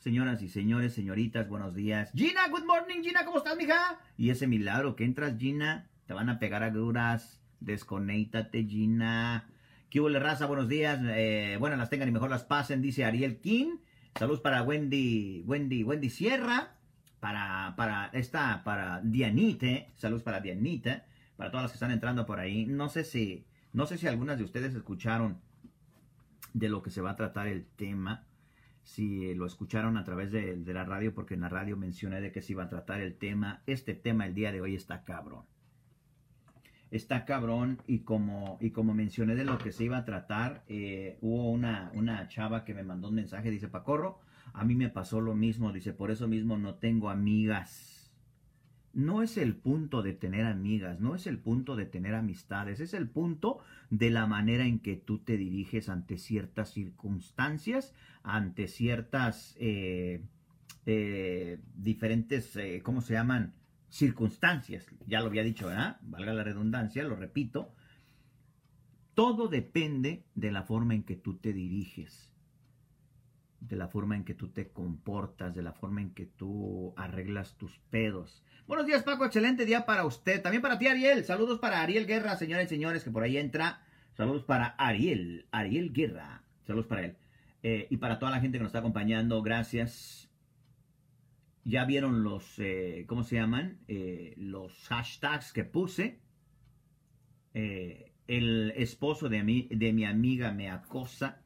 Señoras y señores, señoritas, buenos días. Gina, good morning, Gina, ¿cómo estás, mija? Y ese milagro que entras, Gina, te van a pegar a duras. Desconéctate, Gina. ¿Qué hubo, raza? Buenos días. Eh, bueno, las tengan y mejor las pasen, dice Ariel King. Saludos para Wendy, Wendy, Wendy Sierra. Para, para esta, para Dianite. Saludos para Dianita. Para todas las que están entrando por ahí. No sé si, no sé si algunas de ustedes escucharon de lo que se va a tratar el tema si lo escucharon a través de, la radio, porque en la radio mencioné de que se iba a tratar el tema. Este tema el día de hoy está cabrón. Está cabrón y como, y como mencioné de lo que se iba a tratar, eh, hubo una, una chava que me mandó un mensaje, dice, Pacorro, a mí me pasó lo mismo, dice, por eso mismo no tengo amigas no es el punto de tener amigas, no es el punto de tener amistades, es el punto de la manera en que tú te diriges ante ciertas circunstancias, ante ciertas eh, eh, diferentes, eh, ¿cómo se llaman? Circunstancias. Ya lo había dicho, ¿verdad? Valga la redundancia, lo repito. Todo depende de la forma en que tú te diriges de la forma en que tú te comportas, de la forma en que tú arreglas tus pedos. Buenos días, Paco. Excelente día para usted. También para ti, Ariel. Saludos para Ariel Guerra, señores y señores, que por ahí entra. Saludos para Ariel, Ariel Guerra. Saludos para él. Eh, y para toda la gente que nos está acompañando, gracias. Ya vieron los, eh, ¿cómo se llaman? Eh, los hashtags que puse. el esposo de mi, de mi amiga me acosa.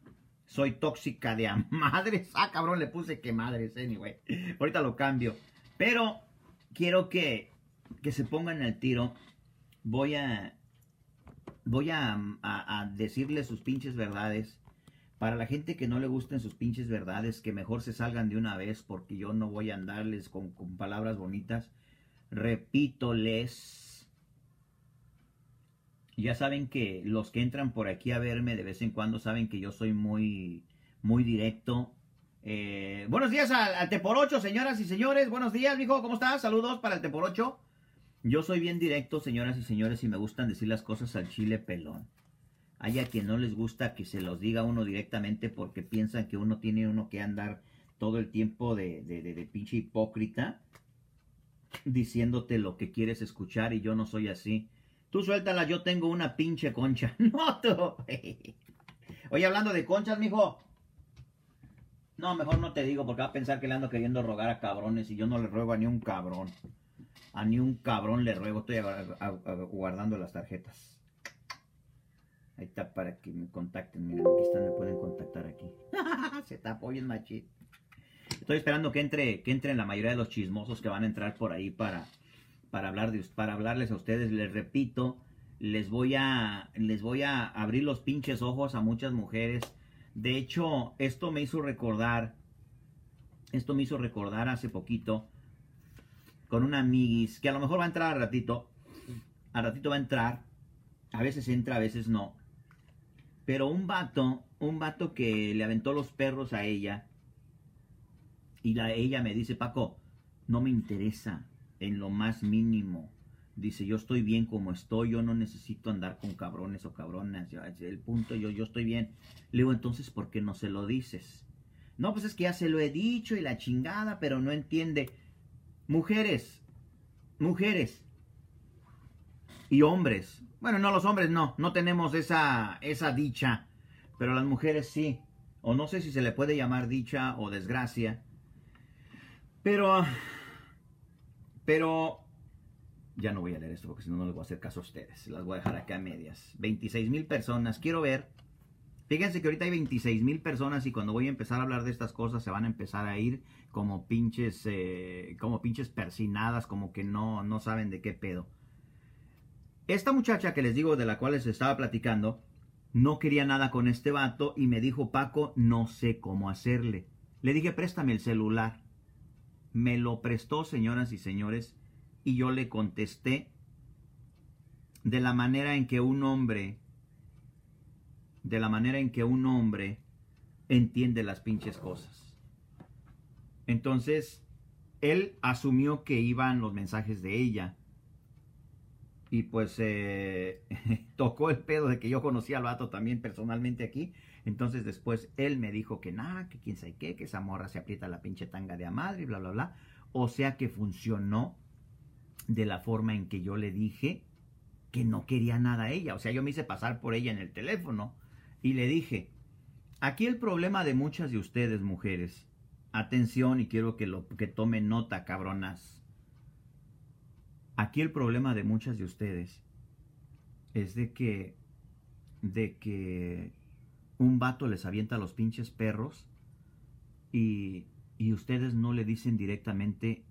Soy tóxica de a madres. Ah, cabrón, le puse que madres, anyway. Ahorita lo cambio. Pero quiero que, que se pongan al tiro. Voy a. Voy a, decirles sus pinches verdades. Para la gente que no le gusten sus pinches verdades, que mejor se salgan de una vez, porque yo no voy a andarles con, con palabras bonitas. Repítoles. Ya saben que los que entran por aquí a verme de vez en cuando saben que yo soy muy, muy directo eh, buenos días al, al Teporocho, señoras y señores. Buenos días, mijo. ¿Cómo estás? Saludos para el Teporocho. Yo soy bien directo, señoras y señores, y me gustan decir las cosas al chile pelón. Hay a quien no les gusta que se los diga uno directamente porque piensan que uno tiene uno que andar todo el tiempo de, de, de, pinche hipócrita diciéndote lo que quieres escuchar y yo no soy así. Tú suéltala, yo tengo una pinche concha. No, tú. Oye, hablando de conchas, mijo. No, mejor no te digo porque va a pensar que le ando queriendo rogar a cabrones y yo no le ruego a ni un cabrón. A ni un cabrón le ruego, estoy guardando las tarjetas. Ahí está para que me contacten. Miren, aquí están, me pueden contactar aquí. Se tapó bien machito. Estoy esperando que entre, que entren la mayoría de los chismosos que van a entrar por ahí para, para, hablar para hablarles a ustedes. Les repito, les voy a, les voy a abrir los pinches ojos a muchas mujeres de hecho, esto me hizo recordar, esto me hizo recordar hace poquito con una amiguis que a lo mejor va a entrar al ratito, al ratito va a entrar, a veces entra, a veces no. Pero un vato, un vato que le aventó los perros a ella y la, ella me dice, Paco, no me interesa en lo más mínimo Dice, yo estoy bien como estoy, yo no necesito andar con cabrones o cabronas. El punto, yo, yo estoy bien. Le digo, entonces, ¿por qué no se lo dices? No, pues es que ya se lo he dicho y la chingada, pero no entiende. Mujeres, mujeres y hombres. Bueno, no, los hombres no, no tenemos esa, esa dicha, pero las mujeres sí. O no sé si se le puede llamar dicha o desgracia. Pero, pero ya no voy a leer esto porque si no, no les voy a hacer caso a ustedes. Las voy a dejar acá a medias. 26 mil personas. Quiero ver. Fíjense que ahorita hay 26 mil personas y cuando voy a empezar a hablar de estas cosas se van a empezar a ir como pinches, eh, como pinches persinadas, como que no, no saben de qué pedo. Esta muchacha que les digo de la cual les estaba platicando, no quería nada con este vato y me dijo, Paco, no sé cómo hacerle. Le dije, préstame el celular. Me lo prestó, señoras y señores y yo le contesté de la manera en que un hombre, de la manera en que un hombre entiende las pinches cosas. Entonces, él asumió que iban los mensajes de ella. y pues eh, tocó el pedo de que yo conocía al vato también personalmente aquí. Entonces después él me dijo que nada, que quién sabe qué, que esa morra se aprieta la pinche tanga de a madre bla, bla, bla. O sea que funcionó de la forma en que yo le dije que no quería nada a ella. O sea, yo me hice pasar por ella en el teléfono y le dije, aquí el problema de muchas de ustedes mujeres, atención y quiero que, lo, que tomen nota, cabronas. Aquí el problema de muchas de ustedes es de que, de que un vato les avienta a los pinches perros y, y ustedes no le dicen directamente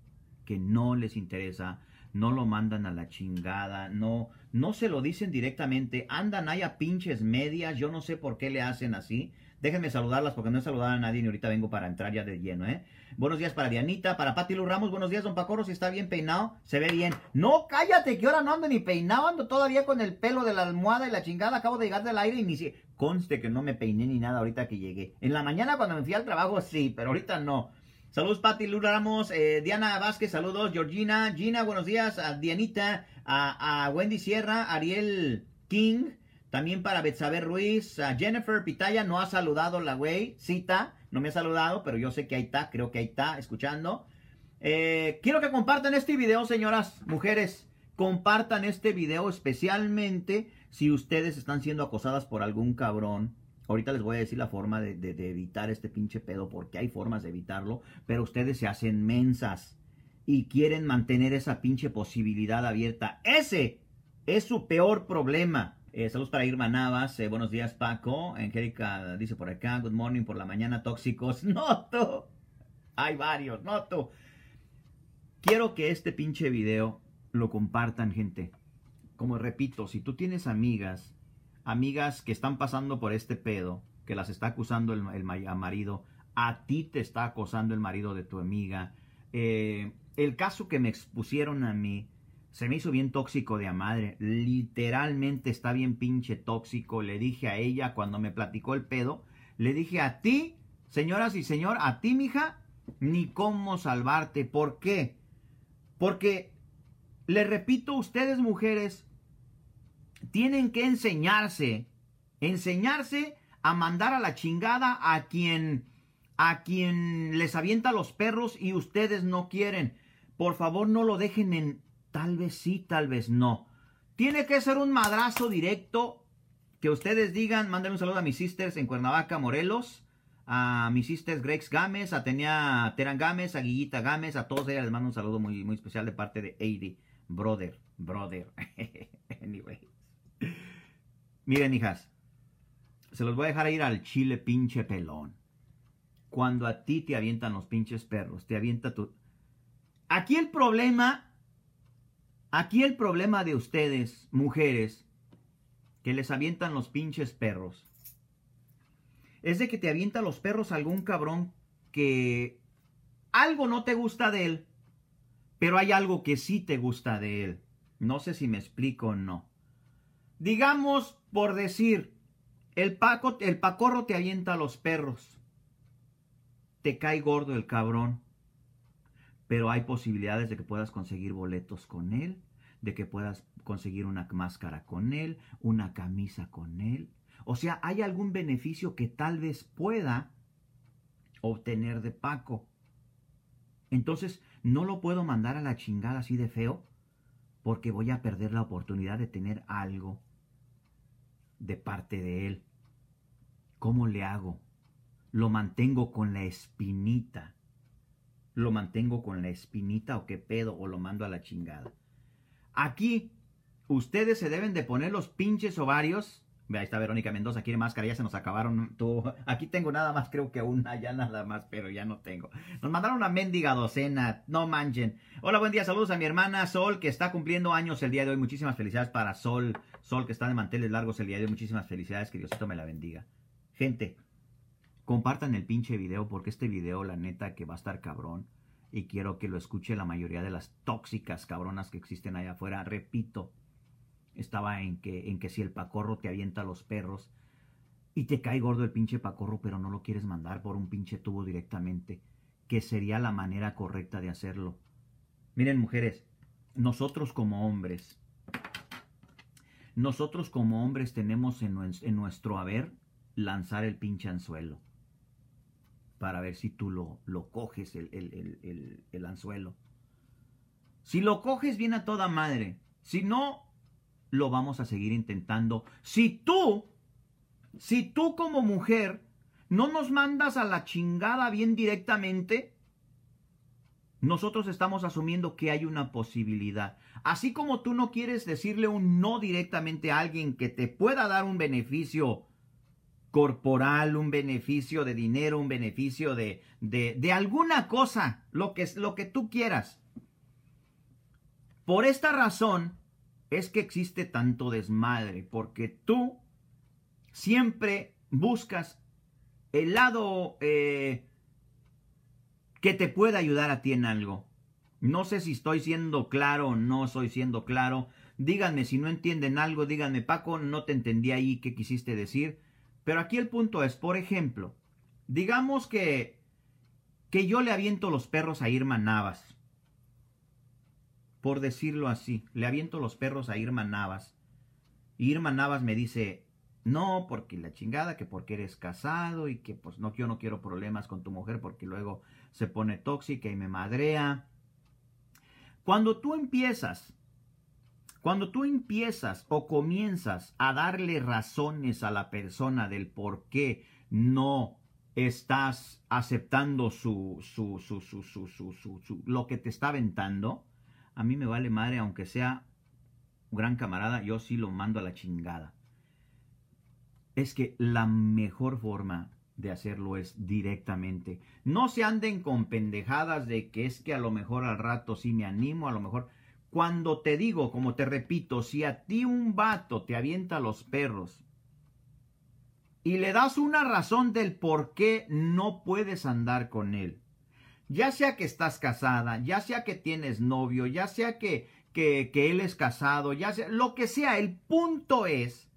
que no les interesa, no lo mandan a la chingada, no, no se lo dicen directamente, andan ahí a pinches medias, yo no sé por qué le hacen así. Déjenme saludarlas porque no he saludado a nadie y ahorita vengo para entrar ya de lleno, ¿eh? Buenos días para Dianita, para Pati Lu Ramos, buenos días, don Pacorro, si está bien peinado, se ve bien. No, cállate, que ahora no ando ni peinado, ando todavía con el pelo de la almohada y la chingada, acabo de llegar del aire y ni si... Conste que no me peiné ni nada ahorita que llegué. En la mañana cuando me fui al trabajo sí, pero ahorita no. Saludos, Pati Lura Ramos, eh, Diana Vázquez, saludos, Georgina, Gina, buenos días, a Dianita, a, Wendy Sierra, Ariel King, también para Betsabe Ruiz, Jennifer Pitaya, no ha saludado la güey, cita, no me ha saludado, pero yo sé que ahí está, creo que ahí está, escuchando. Eh, quiero que compartan este video, señoras, mujeres, compartan este video especialmente si ustedes están siendo acosadas por algún cabrón Ahorita les voy a decir la forma de, evitar este pinche pedo, porque hay formas de evitarlo, pero ustedes se hacen mensas y quieren mantener esa pinche posibilidad abierta. Ese es su peor problema. Eh, saludos para Irma Navas. Eh, buenos días, Paco. Angélica dice por acá, good morning por la mañana, tóxicos. Noto. Hay varios, noto. Quiero que este pinche video lo compartan, gente. Como repito, si tú tienes amigas amigas que están pasando por este pedo, que las está acusando el, marido, a ti te está acosando el marido de tu amiga. Eh, el caso que me expusieron a mí se me hizo bien tóxico de a madre. Literalmente está bien pinche tóxico. Le dije a ella cuando me platicó el pedo, le dije a ti, señoras y señor, a ti, mija, ni cómo salvarte. ¿Por qué? Porque, le repito, ustedes mujeres tienen que enseñarse, enseñarse a mandar a la chingada a quien a quien les avienta los perros y ustedes no quieren. Por favor, no lo dejen en tal vez sí, tal vez no. Tiene que ser un madrazo directo que ustedes digan, manden un saludo a mis sisters en Cuernavaca, Morelos, a mis sisters Grex Gámez, a Tenia Teran Gámez, a Guillita Gámez, a todos ellas les mando un saludo muy, muy especial de parte de Eddie, brother, brother. anyway. Miren, hijas, se los voy a dejar ir al chile pinche pelón. Cuando a ti te avientan los pinches perros, te avienta tu... Aquí el problema, aquí el problema de ustedes, mujeres, que les avientan los pinches perros, es de que te avienta los perros algún cabrón que algo no te gusta de él, pero hay algo que sí te gusta de él. No sé si me explico o no. Digamos, por decir, el, paco, el pacorro te avienta los perros. Te cae gordo el cabrón. Pero hay posibilidades de que puedas conseguir boletos con él, de que puedas conseguir una máscara con él, una camisa con él. O sea, hay algún beneficio que tal vez pueda obtener de Paco. Entonces, no lo puedo mandar a la chingada así de feo porque voy a perder la oportunidad de tener algo de parte de Él. ¿Cómo le hago? ¿Lo mantengo con la espinita? ¿Lo mantengo con la espinita o qué pedo? ¿O lo mando a la chingada? Aquí, ustedes se deben de poner los pinches ovarios Ve, ahí está Verónica Mendoza, quiere máscara, ya se nos acabaron. Aquí tengo nada más, creo que una, ya nada más, pero ya no tengo. Nos mandaron una mendiga docena, no manchen. Hola, buen día, saludos a mi hermana Sol, que está cumpliendo años el día de hoy. Muchísimas felicidades para Sol, Sol, que está de manteles largos el día de hoy. Muchísimas felicidades, que Diosito me la bendiga. Gente, compartan el pinche video, porque este video, la neta, que va a estar cabrón. Y quiero que lo escuche la mayoría de las tóxicas cabronas que existen allá afuera. Repito, estaba en que, en que si el pacorro te avienta a los perros y te cae gordo el pinche pacorro, pero no lo quieres mandar por un pinche tubo directamente, que sería la manera correcta de hacerlo. Miren, mujeres, nosotros como hombres, nosotros como hombres tenemos en, nuestro haber lanzar el pinche anzuelo para ver si tú lo, lo coges el, el anzuelo. Si lo coges bien a toda madre, si no, lo vamos a seguir intentando. Si tú, si tú como mujer no nos mandas a la chingada bien directamente, nosotros estamos asumiendo que hay una posibilidad. Así como tú no quieres decirle un no directamente a alguien que te pueda dar un beneficio corporal, un beneficio de dinero, un beneficio de, de, de alguna cosa, lo que, lo que tú quieras. Por esta razón es que existe tanto desmadre, porque tú siempre buscas el lado eh, que te pueda ayudar a ti en algo. No sé si estoy siendo claro o no estoy siendo claro. Díganme si no entienden algo, díganme Paco, no te entendí ahí qué quisiste decir. Pero aquí el punto es, por ejemplo, digamos que, que yo le aviento los perros a Irma Navas. Por decirlo así, le aviento los perros a Irma Navas. Y Irma Navas me dice, no, porque la chingada, que porque eres casado y que pues no, yo no quiero problemas con tu mujer porque luego se pone tóxica y me madrea. Cuando tú empiezas, cuando tú empiezas o comienzas a darle razones a la persona del por qué no estás aceptando su, su, su, su, su, su, su, lo que te está aventando, a mí me vale madre, aunque sea gran camarada, yo sí lo mando a la chingada es que la mejor forma de hacerlo es directamente. No se anden con pendejadas de que es que a lo mejor al rato sí me animo, a lo mejor... Cuando te digo, como te repito, si a ti un vato te avienta los perros y le das una razón del por qué no puedes andar con él, ya sea que estás casada, ya sea que tienes novio, ya sea que, que, que él es casado, ya sea lo que sea, el punto es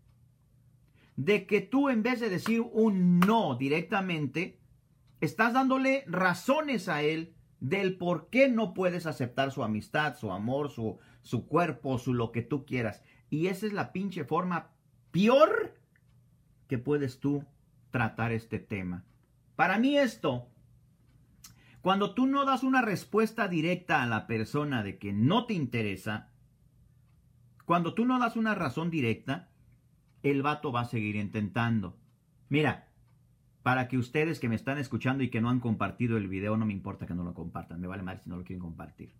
de que tú en vez de decir un no directamente, estás dándole razones a él del por qué no puedes aceptar su amistad, su amor, su, su cuerpo, su lo que tú quieras. Y esa es la pinche forma peor que puedes tú tratar este tema. Para mí esto, cuando tú no das una respuesta directa a la persona de que no te interesa, cuando tú no das una razón directa, el vato va a seguir intentando. Mira, para que ustedes que me están escuchando y que no han compartido el video, no me importa que no lo compartan, me vale mal si no lo quieren compartir.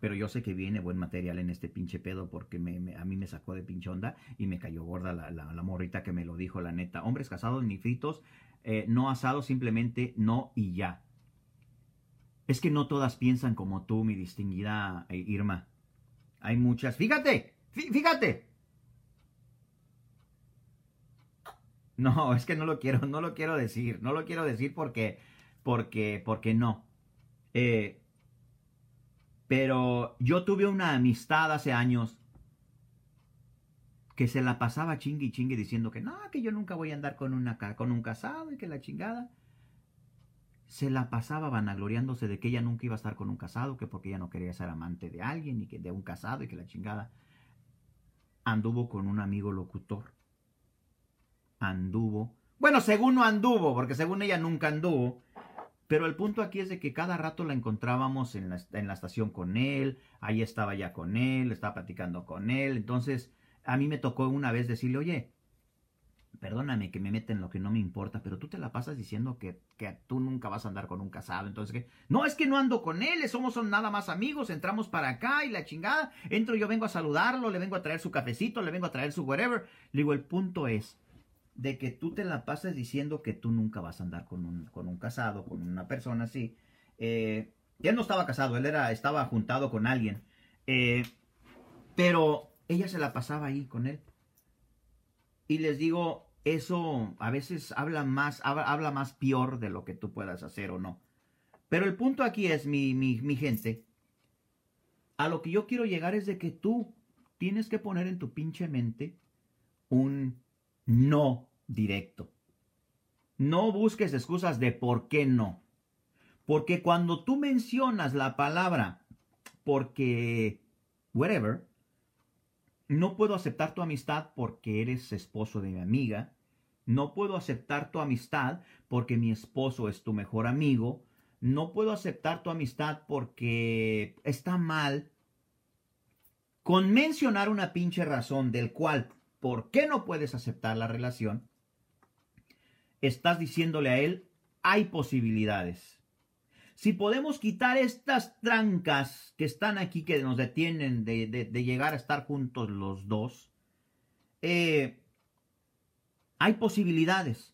Pero yo sé que viene buen material en este pinche pedo porque a mí me sacó de pinche onda y me cayó gorda la, la, morrita que me lo dijo, la neta. Hombres casados ni fritos, eh, no asados, simplemente no y ya. Es que no todas piensan como tú, mi distinguida eh, Irma. Hay muchas. Fíjate, fíjate, No, es que no lo quiero, no lo quiero decir, no lo quiero decir porque, porque, porque no. Eh, pero yo tuve una amistad hace años que se la pasaba chingue y chingue diciendo que no, que yo nunca voy a andar con, una, con un casado y que la chingada. Se la pasaba vanagloriándose de que ella nunca iba a estar con un casado, que porque ella no quería ser amante de alguien y que de un casado y que la chingada. Anduvo con un amigo locutor anduvo. Bueno, según no anduvo, porque según ella nunca anduvo. Pero el punto aquí es de que cada rato la encontrábamos en la, en estación con él, ahí estaba ya con él, estaba platicando con él. Entonces, a mí me tocó una vez decirle, oye, perdóname que me meten lo que no me importa, pero tú te la pasas diciendo que, que, tú nunca vas a andar con un casado. Entonces, que no, es que no ando con él, somos son nada más amigos, entramos para acá y la chingada, entro yo vengo a saludarlo, le vengo a traer su cafecito, le vengo a traer su whatever. Le digo, el punto es de que tú te la pasas diciendo que tú nunca vas a andar con un, con un casado, con una persona así. Eh, él no estaba casado, él era, estaba juntado con alguien. Eh, pero ella se la pasaba ahí con él. Y les digo, eso a veces habla más, habla, más peor de lo que tú puedas hacer o no. Pero el punto aquí es, mi, mi, mi gente, a lo que yo quiero llegar es de que tú tienes que poner en tu pinche mente un no directo. No busques excusas de por qué no. Porque cuando tú mencionas la palabra porque, whatever, no puedo aceptar tu amistad porque eres esposo de mi amiga. No puedo aceptar tu amistad porque mi esposo es tu mejor amigo. No puedo aceptar tu amistad porque está mal. Con mencionar una pinche razón del cual, ¿por qué no puedes aceptar la relación? Estás diciéndole a él, hay posibilidades. Si podemos quitar estas trancas que están aquí, que nos detienen de, llegar a estar juntos los dos, eh, hay posibilidades.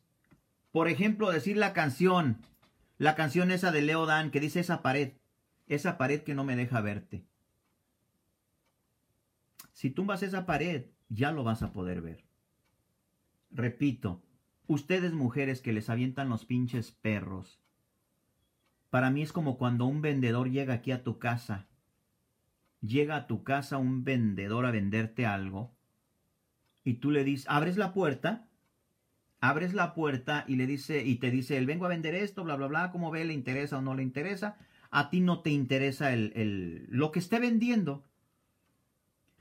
Por ejemplo, decir la canción, la canción esa de Leo Dan que dice esa pared, esa pared que no me deja verte. Si tumbas esa pared, ya lo vas a poder ver. Repito, ustedes mujeres que les avientan los pinches perros, para mí es como cuando un vendedor llega aquí a tu casa. Llega a tu casa un vendedor a venderte algo y tú le dices, abres la puerta, abres la puerta y le dice y te dice, él vengo a vender esto, bla bla bla, cómo ve, le interesa o no le interesa. A ti no te interesa el, el, lo que esté vendiendo.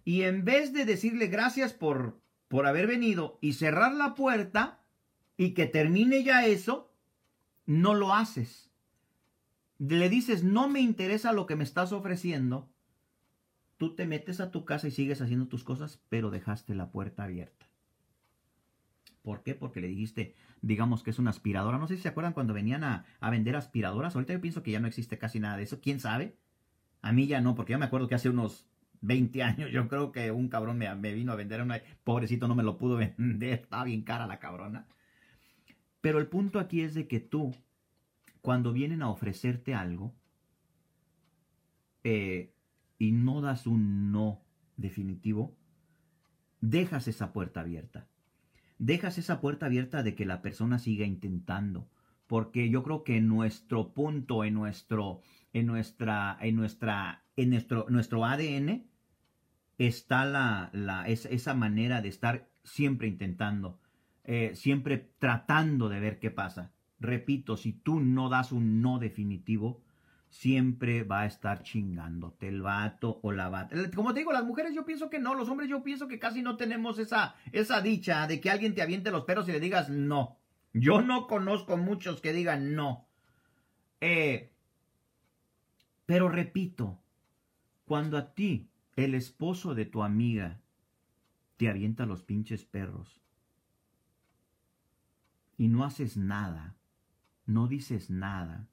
Y en vez de decirle gracias por, por haber venido y cerrar la puerta y que termine ya eso, no lo haces le dices, no me interesa lo que me estás ofreciendo, tú te metes a tu casa y sigues haciendo tus cosas, pero dejaste la puerta abierta. ¿Por qué? Porque le dijiste, digamos que es una aspiradora. No sé si se acuerdan cuando venían a, vender aspiradoras. Ahorita yo pienso que ya no existe casi nada de eso. ¿Quién sabe? A mí ya no, porque yo me acuerdo que hace unos 20 años yo creo que un cabrón me, me vino a vender una... Pobrecito no me lo pudo vender. Estaba bien cara la cabrona. Pero el punto aquí es de que tú cuando vienen a ofrecerte algo eh, y no das un no definitivo, dejas esa puerta abierta. Dejas esa puerta abierta de que la persona siga intentando. Porque yo creo que en nuestro punto, en nuestro, en nuestra, en nuestra, en nuestro, nuestro ADN está la, la esa manera de estar siempre intentando, eh, siempre tratando de ver qué pasa. Repito, si tú no das un no definitivo, siempre va a estar chingándote el vato o la bata. Como te digo, las mujeres yo pienso que no, los hombres yo pienso que casi no tenemos esa, esa dicha de que alguien te aviente los perros y le digas no. Yo no conozco muchos que digan no. Eh, pero repito, cuando a ti, el esposo de tu amiga, te avienta los pinches perros y no haces nada, no dices nada.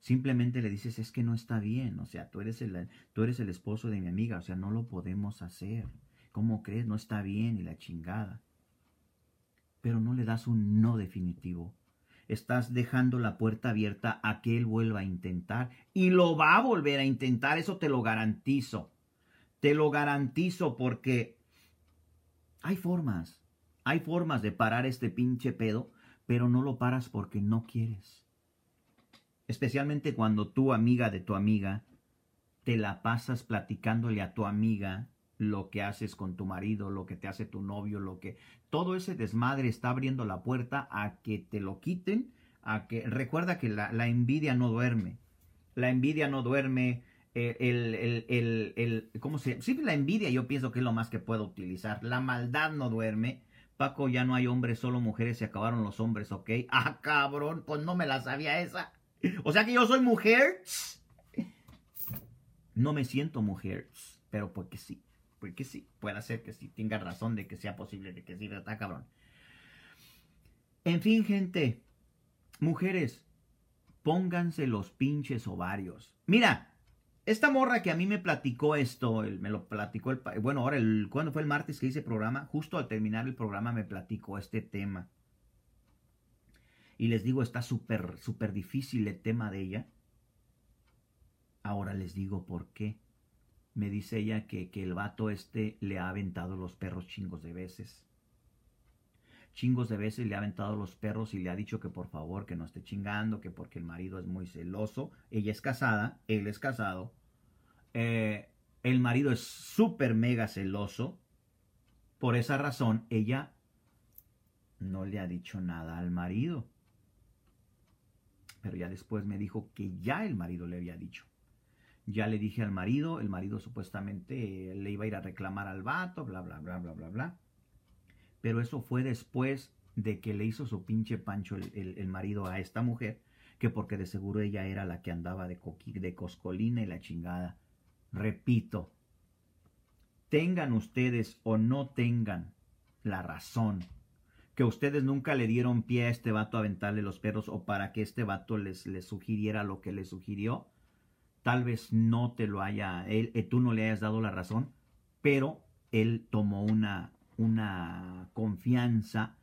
Simplemente le dices, es que no está bien, o sea, tú eres el, tú eres el esposo de mi amiga, o sea, no lo podemos hacer. ¿Cómo crees? No está bien y la chingada. Pero no le das un no definitivo. Estás dejando la puerta abierta a que él vuelva a intentar y lo va a volver a intentar, eso te lo garantizo. Te lo garantizo porque hay formas, hay formas de parar este pinche pedo pero no lo paras porque no quieres. Especialmente cuando tú, amiga de tu amiga, te la pasas platicándole a tu amiga lo que haces con tu marido, lo que te hace tu novio, lo que todo ese desmadre está abriendo la puerta a que te lo quiten, a que recuerda que la, envidia no duerme, la envidia no duerme, eh, el, el, el, el, ¿cómo se? Sí, la envidia yo pienso que es lo más que puedo utilizar, la maldad no duerme, Paco, ya no hay hombres, solo mujeres, se acabaron los hombres, ¿ok? Ah, cabrón, pues no me la sabía esa. O sea que yo soy mujer. No me siento mujer, pero porque sí, porque sí, puede ser que sí tenga razón de que sea posible de que sí, está cabrón. En fin, gente, mujeres, pónganse los pinches ovarios. Mira, esta morra que a mí me platicó esto, me lo platicó el... Bueno, ahora, el, ¿cuándo fue el martes que hice programa? Justo al terminar el programa me platicó este tema. Y les digo, está súper, súper difícil el tema de ella. Ahora les digo por qué. Me dice ella que, que el vato este le ha aventado los perros chingos de veces. Chingos de veces le ha aventado los perros y le ha dicho que por favor que no esté chingando, que porque el marido es muy celoso. Ella es casada, él es casado eh, el marido es súper mega celoso. Por esa razón, ella no le ha dicho nada al marido. Pero ya después me dijo que ya el marido le había dicho. Ya le dije al marido, el marido supuestamente le iba a ir a reclamar al vato, bla, bla, bla, bla, bla, bla. Pero eso fue después de que le hizo su pinche pancho el, marido a esta mujer, que porque de seguro ella era la que andaba de, de coscolina y la chingada. Repito, tengan ustedes o no tengan la razón, que ustedes nunca le dieron pie a este vato a aventarle los perros o para que este vato les, les sugiriera lo que le sugirió, tal vez no te lo haya, él, eh, tú no le hayas dado la razón, pero él tomó una, una confianza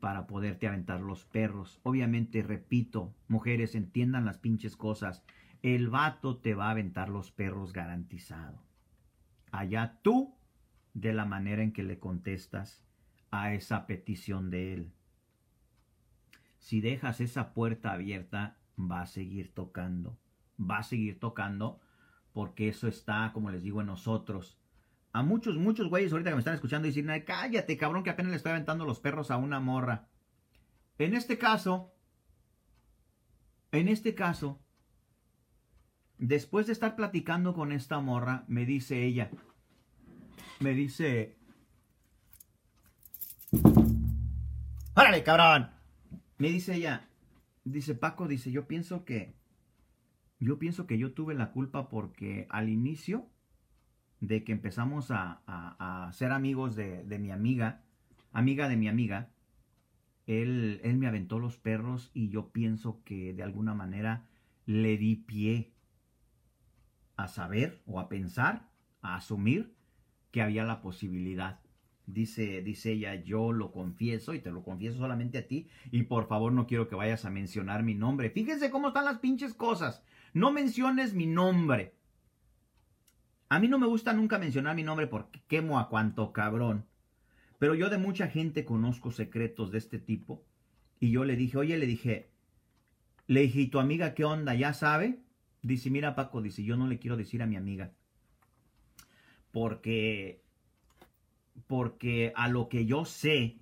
para poderte aventar los perros. Obviamente, repito, mujeres, entiendan las pinches cosas. El vato te va a aventar los perros garantizado. Allá tú, de la manera en que le contestas a esa petición de él. Si dejas esa puerta abierta, va a seguir tocando. Va a seguir tocando porque eso está, como les digo, en nosotros a muchos, muchos güeyes ahorita que me están escuchando dicen, cállate, cabrón, que apenas le estoy aventando los perros a una morra. En este caso, en este caso, después de estar platicando con esta morra, me dice ella, me dice, ¡Órale, cabrón! Me dice ella, dice Paco, dice, yo pienso que, yo pienso que yo tuve la culpa porque al inicio de que empezamos a, ser amigos de, mi amiga, amiga de mi amiga, él, él me aventó los perros y yo pienso que de alguna manera le di pie a saber o a pensar, a asumir que había la posibilidad. Dice, dice ella, yo lo confieso y te lo confieso solamente a ti y por favor no quiero que vayas a mencionar mi nombre. Fíjense cómo están las pinches cosas. No menciones mi nombre. A mí no me gusta nunca mencionar mi nombre porque quemo a cuanto cabrón. Pero yo de mucha gente conozco secretos de este tipo. Y yo le dije, oye, le dije, le dije, ¿y tu amiga qué onda? ¿Ya sabe? Dice, mira Paco, dice, yo no le quiero decir a mi amiga. Porque, porque a lo que yo sé,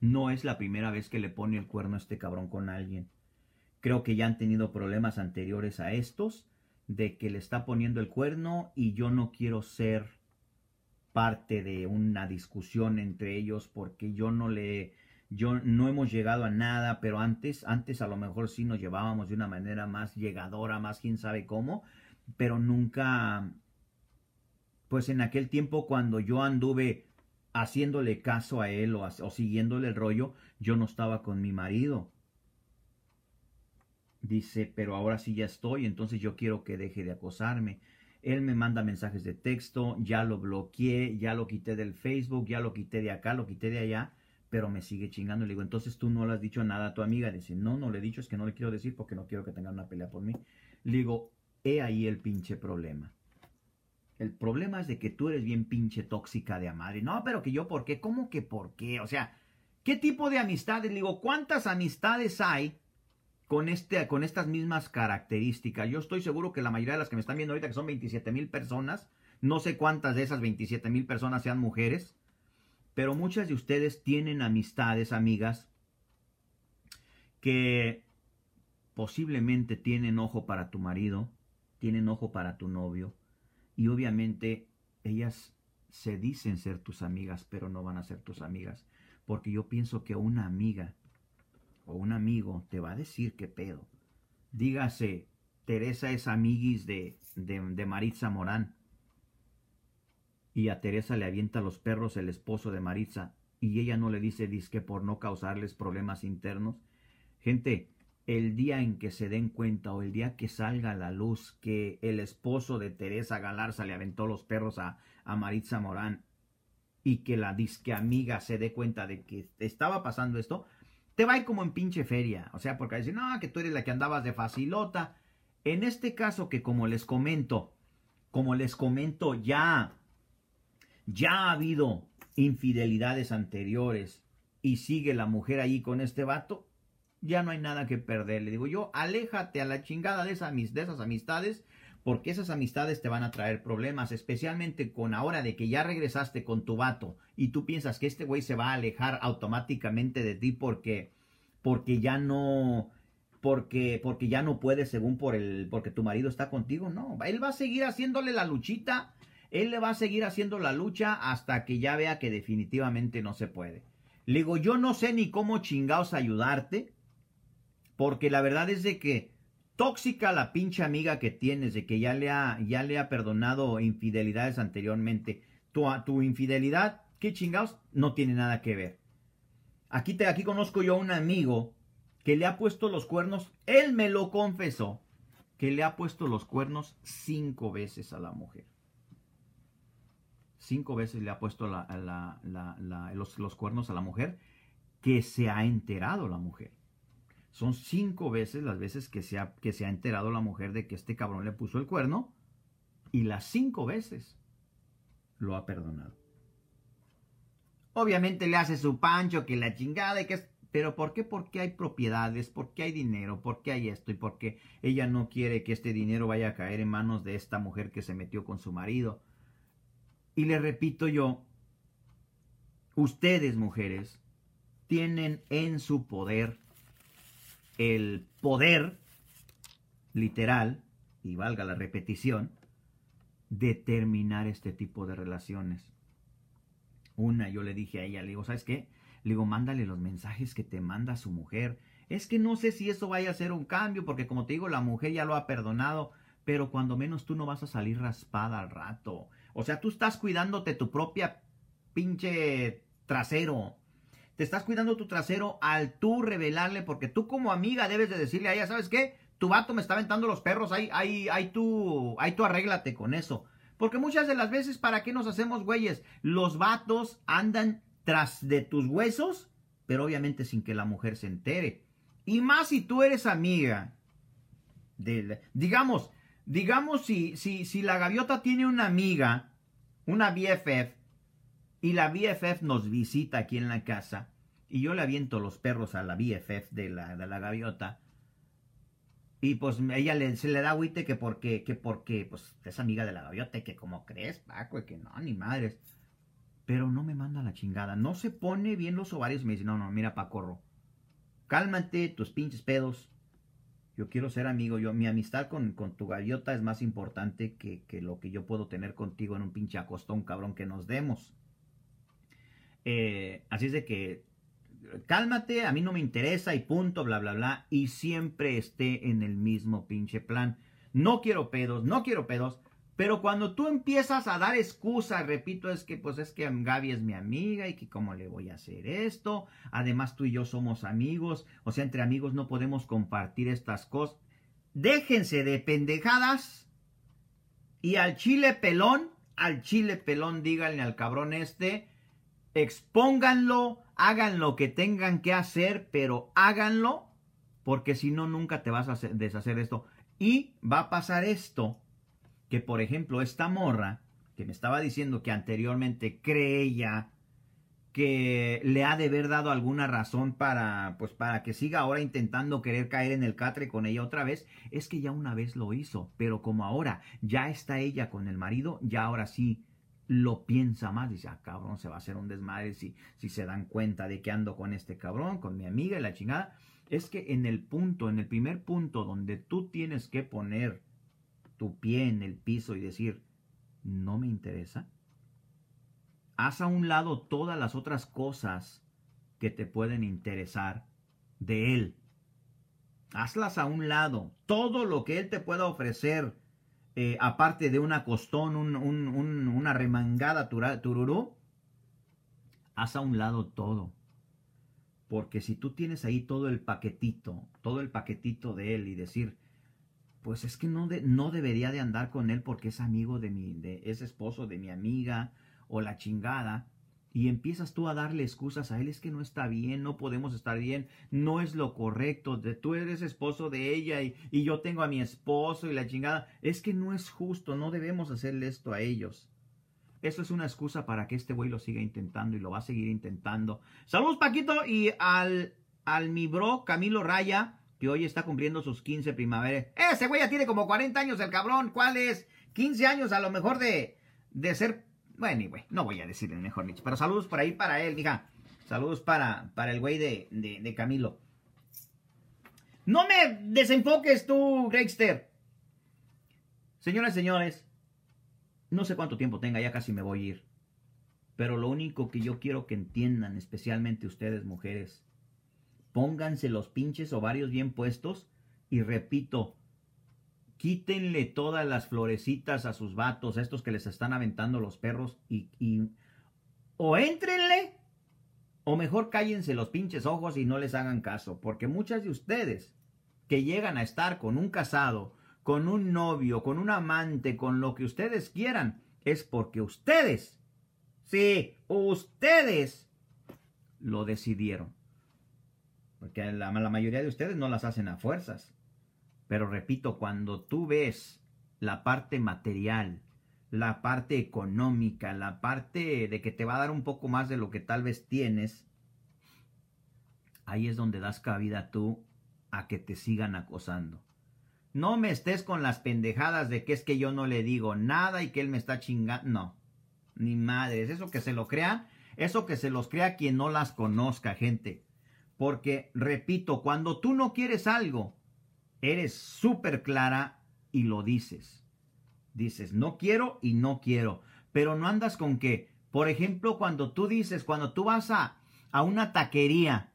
no es la primera vez que le pone el cuerno a este cabrón con alguien. Creo que ya han tenido problemas anteriores a estos de que le está poniendo el cuerno y yo no quiero ser parte de una discusión entre ellos porque yo no le yo no hemos llegado a nada, pero antes antes a lo mejor sí nos llevábamos de una manera más llegadora, más quién sabe cómo, pero nunca pues en aquel tiempo cuando yo anduve haciéndole caso a él o, o siguiéndole el rollo, yo no estaba con mi marido. Dice, pero ahora sí ya estoy, entonces yo quiero que deje de acosarme. Él me manda mensajes de texto, ya lo bloqueé, ya lo quité del Facebook, ya lo quité de acá, lo quité de allá, pero me sigue chingando. Le digo, entonces tú no le has dicho nada a tu amiga. Dice, no, no le he dicho, es que no le quiero decir porque no quiero que tenga una pelea por mí. Le digo, he ahí el pinche problema. El problema es de que tú eres bien pinche tóxica de amar. Y no, pero que yo, ¿por qué? ¿Cómo que por qué? O sea, ¿qué tipo de amistades? Le digo, ¿cuántas amistades hay con, este, con estas mismas características. Yo estoy seguro que la mayoría de las que me están viendo ahorita, que son 27 mil personas, no sé cuántas de esas 27 mil personas sean mujeres, pero muchas de ustedes tienen amistades, amigas, que posiblemente tienen ojo para tu marido, tienen ojo para tu novio, y obviamente ellas se dicen ser tus amigas, pero no van a ser tus amigas, porque yo pienso que una amiga o un amigo te va a decir qué pedo. Dígase, Teresa es amiguis de, de, Maritza Morán. Y a Teresa le avienta los perros el esposo de Maritza. Y ella no le dice disque por no causarles problemas internos. Gente, el día en que se den cuenta o el día que salga a la luz que el esposo de Teresa Galarza le aventó los perros a, a Maritza Morán y que la disque amiga se dé cuenta de que estaba pasando esto, te va como en pinche feria. O sea, porque decir, no, que tú eres la que andabas de facilota. En este caso que como les comento, como les comento, ya, ya ha habido infidelidades anteriores y sigue la mujer ahí con este vato, ya no hay nada que perder. Le digo yo, aléjate a la chingada de, esas, de esas amistades, porque esas amistades te van a traer problemas, especialmente con ahora de que ya regresaste con tu vato y tú piensas que este güey se va a alejar automáticamente de ti porque, porque ya no, porque, porque ya no puedes según por el, porque tu marido está contigo. No, él va a seguir haciéndole la luchita. Él le va a seguir haciendo la lucha hasta que ya vea que definitivamente no se puede. Le digo, yo no sé ni cómo chingaos ayudarte, porque la verdad es de que tóxica la pinche amiga que tienes, de que ya le ha, ya le ha perdonado infidelidades anteriormente. Tu, tu infidelidad, qué chingados, no tiene nada que ver. Aquí, te, aquí conozco yo a un amigo que le ha puesto los cuernos, él me lo confesó, que le ha puesto los cuernos cinco veces a la mujer. Cinco veces le ha puesto los, los cuernos a la mujer que se ha enterado la mujer. Son cinco veces las veces que se, ha, que se ha enterado la mujer de que este cabrón le puso el cuerno y las cinco veces lo ha perdonado. Obviamente le hace su pancho, que la chingada y que. Pero ¿por qué? Porque hay propiedades, porque hay dinero, porque hay esto y porque ella no quiere que este dinero vaya a caer en manos de esta mujer que se metió con su marido. Y le repito yo, ustedes mujeres tienen en su poder el poder literal, y valga la repetición, de terminar este tipo de relaciones. Una, yo le dije a ella, le digo, ¿sabes qué? Le digo, mándale los mensajes que te manda su mujer. Es que no sé si eso vaya a ser un cambio, porque como te digo, la mujer ya lo ha perdonado, pero cuando menos tú no vas a salir raspada al rato. O sea, tú estás cuidándote tu propia pinche trasero. Te estás cuidando tu trasero al tú revelarle, porque tú como amiga debes de decirle a ella, ¿sabes qué? Tu vato me está aventando los perros, ahí, ahí, ahí tú, ahí tú arréglate con eso. Porque muchas de las veces, ¿para qué nos hacemos güeyes? Los vatos andan tras de tus huesos, pero obviamente sin que la mujer se entere. Y más si tú eres amiga. De, digamos, digamos si, si, si la gaviota tiene una amiga, una BFF, y la BFF nos visita aquí en la casa y yo le aviento los perros a la BFF de la, de la gaviota. Y pues ella se le da agüite que porque, que porque, pues es amiga de la gaviota y que como crees, Paco, y que no, ni madres. Pero no me manda la chingada. No se pone bien los ovarios y me dice, no, no, mira, Pacorro. Cálmate tus pinches pedos. Yo quiero ser amigo. Yo, mi amistad con, con tu gaviota es más importante que, que, lo que yo puedo tener contigo en un pinche acostón, cabrón, que nos demos. Eh, así es de que cálmate, a mí no me interesa y punto, bla, bla, bla. Y siempre esté en el mismo pinche plan. No quiero pedos, no quiero pedos. Pero cuando tú empiezas a dar excusas, repito, es que pues es que Gaby es mi amiga y que cómo le voy a hacer esto. Además tú y yo somos amigos. O sea, entre amigos no podemos compartir estas cosas. Déjense de pendejadas. Y al chile pelón, al chile pelón díganle al cabrón este expónganlo, hagan lo que tengan que hacer, pero háganlo, porque si no, nunca te vas a deshacer esto. Y va a pasar esto, que por ejemplo, esta morra, que me estaba diciendo que anteriormente creía que le ha de haber dado alguna razón para, pues para que siga ahora intentando querer caer en el catre con ella otra vez, es que ya una vez lo hizo, pero como ahora ya está ella con el marido, ya ahora sí lo piensa más, dice, ah, cabrón, se va a hacer un desmadre si, si se dan cuenta de que ando con este cabrón, con mi amiga y la chingada. Es que en el punto, en el primer punto donde tú tienes que poner tu pie en el piso y decir, no me interesa, haz a un lado todas las otras cosas que te pueden interesar de él. Hazlas a un lado. Todo lo que él te pueda ofrecer eh, aparte de una costón, una remangada tururú, haz a un lado todo. Porque si tú tienes ahí todo el paquetito, todo el paquetito de él y decir, pues es que no, no debería de andar con él porque es amigo de mi, de, es esposo de mi amiga o la chingada, y empiezas tú a darle excusas a él, es que no está bien, no podemos estar bien, no es lo correcto, tú eres esposo de ella y, y yo tengo a mi esposo y la chingada, es que no es justo, no debemos hacerle esto a ellos. Eso es una excusa para que este güey lo siga intentando y lo va a seguir intentando. Saludos Paquito y al, al mi bro Camilo Raya, que hoy está cumpliendo sus 15 primaveras. Ese güey ya tiene como 40 años el cabrón, ¿cuál es? 15 años a lo mejor de, de ser bueno, güey, no voy a decirle mejor dicho. Pero saludos por ahí para él, mija. Saludos para, para el güey de, de, Camilo. No me desenfoques tú, Gregster. Señoras y señores, no sé cuánto tiempo tenga, ya casi me voy a ir. Pero lo único que yo quiero que entiendan, especialmente ustedes mujeres, pónganse los pinches ovarios bien puestos y repito, quítenle todas las florecitas a sus vatos, estos que les están aventando los perros y, y o éntrenle o mejor cállense los pinches ojos y no les hagan caso, porque muchas de ustedes que llegan a estar con un casado, con un novio, con un amante, con lo que ustedes quieran, es porque ustedes, sí, ustedes lo decidieron. Porque la, la mayoría de ustedes no las hacen a fuerzas. Pero repito, cuando tú ves la parte material, la parte económica, la parte de que te va a dar un poco más de lo que tal vez tienes, ahí es donde das cabida tú a que te sigan acosando. No me estés con las pendejadas de que es que yo no le digo nada y que él me está chingando. No, ni madres. Eso que se lo crea, eso que se los crea quien no las conozca, gente. Porque, repito, cuando tú no quieres algo, eres súper clara y lo dices. Dices, no quiero y no quiero. Pero no andas con que, por ejemplo, cuando tú dices, cuando tú vas a, a una taquería,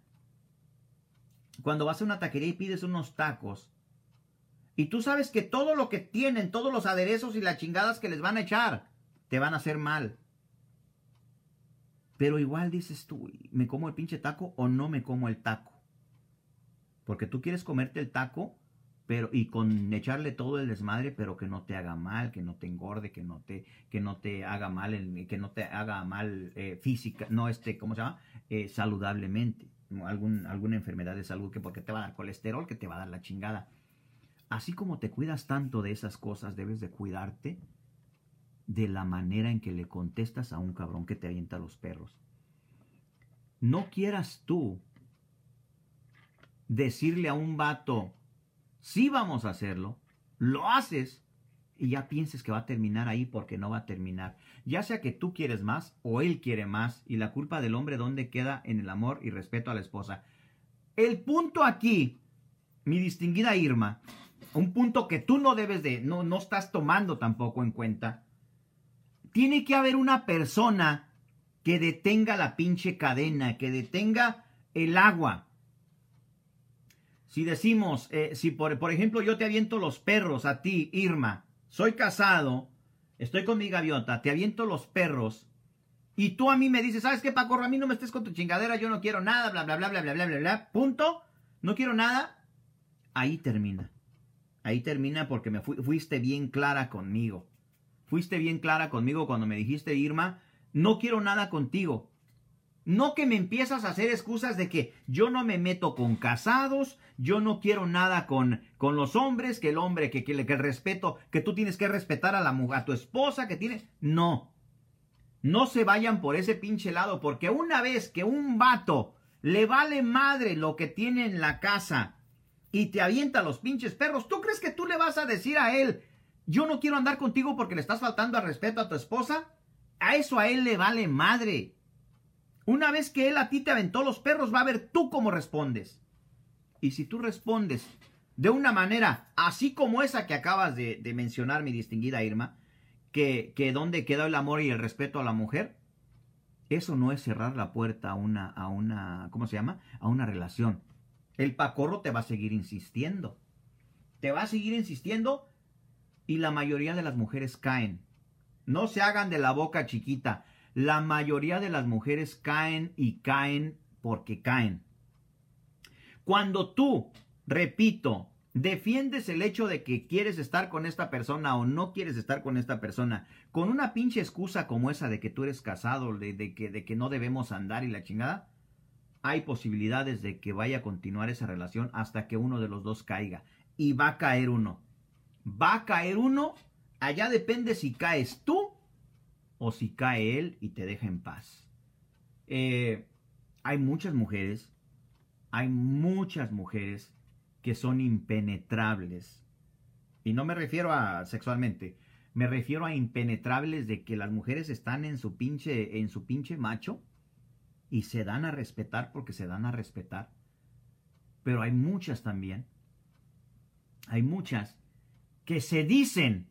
cuando vas a una taquería y pides unos tacos, y tú sabes que todo lo que tienen, todos los aderezos y las chingadas que les van a echar, te van a hacer mal. Pero igual dices tú, ¿me como el pinche taco o no me como el taco? Porque tú quieres comerte el taco pero y con echarle todo el desmadre, pero que no te haga mal, que no te engorde, que no te, que no te haga mal, que no te haga mal eh, física, no este, ¿cómo se llama? Eh, saludablemente, algún, alguna enfermedad de salud que porque te va a dar colesterol, que te va a dar la chingada. Así como te cuidas tanto de esas cosas, debes de cuidarte de la manera en que le contestas a un cabrón que te avienta los perros. No quieras tú decirle a un vato, si vamos a hacerlo, lo haces y ya pienses que va a terminar ahí porque no va a terminar. Ya sea que tú quieres más o él quiere más y la culpa del hombre donde queda en el amor y respeto a la esposa. El punto aquí, mi distinguida Irma, un punto que tú no debes de, no, no estás tomando tampoco en cuenta, tiene que haber una persona que detenga la pinche cadena, que detenga el agua. Si decimos, eh, si por, por ejemplo yo te aviento los perros a ti, Irma, soy casado, estoy con mi gaviota, te aviento los perros, y tú a mí me dices, ¿sabes qué, Paco? A mí no me estés con tu chingadera, yo no quiero nada, bla, bla, bla, bla, bla, bla, bla, bla, punto, no quiero nada, ahí termina. Ahí termina porque me fuiste bien clara conmigo. Fuiste bien clara conmigo cuando me dijiste, Irma, no quiero nada contigo. No que me empiezas a hacer excusas de que yo no me meto con casados, yo no quiero nada con, con los hombres, que el hombre, que, que, el respeto, que tú tienes que respetar a, la, a tu esposa, que tiene... No. No se vayan por ese pinche lado, porque una vez que un vato le vale madre lo que tiene en la casa y te avienta los pinches perros, ¿tú crees que tú le vas a decir a él, yo no quiero andar contigo porque le estás faltando al respeto a tu esposa? A eso a él le vale madre. Una vez que él a ti te aventó los perros, va a ver tú cómo respondes. Y si tú respondes de una manera así como esa que acabas de, mencionar, mi distinguida Irma, que, que dónde queda el amor y el respeto a la mujer, eso no es cerrar la puerta a una, a una, ¿cómo se llama? A una relación. El pacorro te va a seguir insistiendo. Te va a seguir insistiendo y la mayoría de las mujeres caen. No se hagan de la boca chiquita. La mayoría de las mujeres caen y caen porque caen. Cuando tú, repito, defiendes el hecho de que quieres estar con esta persona o no quieres estar con esta persona, con una pinche excusa como esa de que tú eres casado, de, que, de que no debemos andar y la chingada, hay posibilidades de que vaya a continuar esa relación hasta que uno de los dos caiga. Y va a caer uno. Va a caer uno. Allá depende si caes tú o si cae él y te deja en paz. Eh, hay muchas mujeres, hay muchas mujeres que son impenetrables. Y no me refiero a sexualmente, me refiero a impenetrables de que las mujeres están en su pinche, en su pinche macho y se dan a respetar porque se dan a respetar. Pero hay muchas también hay muchas que se dicen,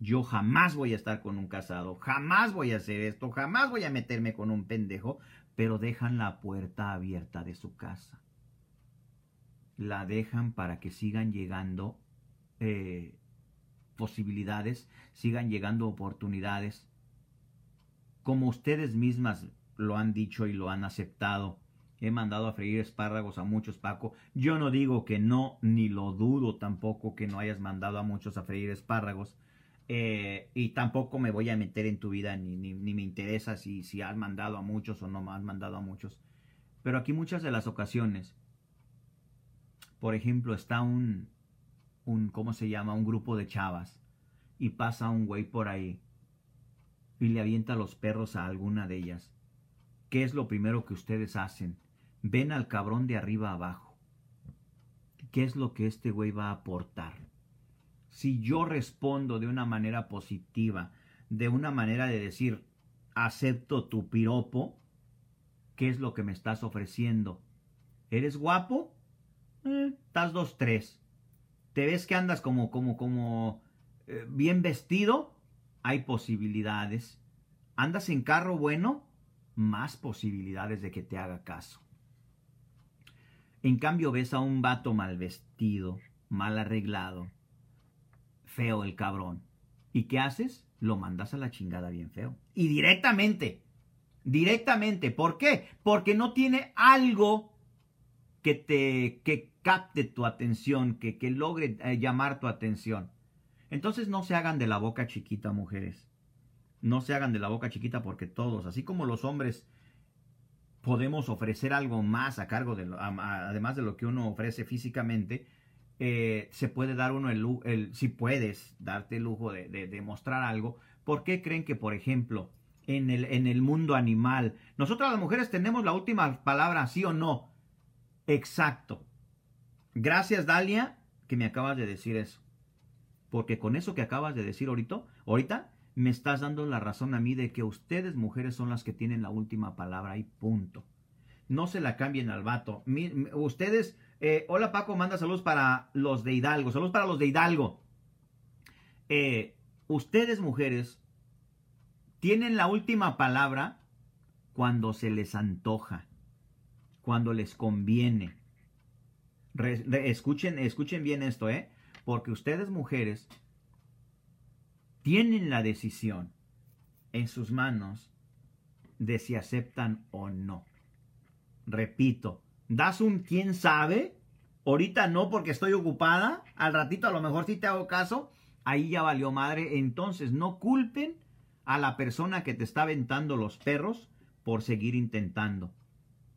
yo jamás voy a estar con un casado, jamás voy a hacer esto, jamás voy a meterme con un pendejo, pero dejan la puerta abierta de su casa. La dejan para que sigan llegando eh, posibilidades, sigan llegando oportunidades, como ustedes mismas lo han dicho y lo han aceptado. He mandado a freír espárragos a muchos, Paco. Yo no digo que no, ni lo dudo tampoco que no hayas mandado a muchos a freír espárragos. Eh, y tampoco me voy a meter en tu vida, ni, ni, me interesa si, si has mandado a muchos o no has mandado a muchos. Pero aquí muchas de las ocasiones, por ejemplo, está un, un, ¿cómo se llama? Un grupo de chavas y pasa un güey por ahí y le avienta los perros a alguna de ellas. ¿Qué es lo primero que ustedes hacen? Ven al cabrón de arriba abajo. ¿Qué es lo que este güey va a aportar? Si yo respondo de una manera positiva, de una manera de decir, acepto tu piropo, ¿qué es lo que me estás ofreciendo? ¿Eres guapo? Eh, estás dos, tres. ¿Te ves que andas como, como, como eh, bien vestido? Hay posibilidades. ¿Andas en carro bueno? más posibilidades de que te haga caso. En cambio ves a un vato mal vestido, mal arreglado, feo el cabrón. ¿Y qué haces? Lo mandas a la chingada bien feo. Y directamente, directamente. ¿Por qué? Porque no tiene algo que te que capte tu atención, que, que logre eh, llamar tu atención. Entonces no se hagan de la boca chiquita, mujeres. No se hagan de la boca chiquita porque todos, así como los hombres, podemos ofrecer algo más a cargo de, además de lo que uno ofrece físicamente, eh, se puede dar uno el, el, si puedes darte el lujo de, de, mostrar algo. ¿Por qué creen que, por ejemplo, en el, en el mundo animal, nosotras las mujeres tenemos la última palabra, sí o no? Exacto. Gracias, Dalia, que me acabas de decir eso. Porque con eso que acabas de decir ahorita, ahorita me estás dando la razón a mí de que ustedes mujeres son las que tienen la última palabra y punto. No se la cambien al vato. ustedes, eh, hola Paco, manda saludos para los de Hidalgo. Saludos para los de Hidalgo. Eh, ustedes mujeres tienen la última palabra cuando se les antoja, cuando les conviene. escuchen, escuchen bien esto, ¿eh? Porque ustedes mujeres tienen la decisión en sus manos de si aceptan o no. Repito, das un quién sabe, ahorita no porque estoy ocupada, al ratito a lo mejor sí te hago caso, ahí ya valió madre, entonces no culpen a la persona que te está aventando los perros por seguir intentando.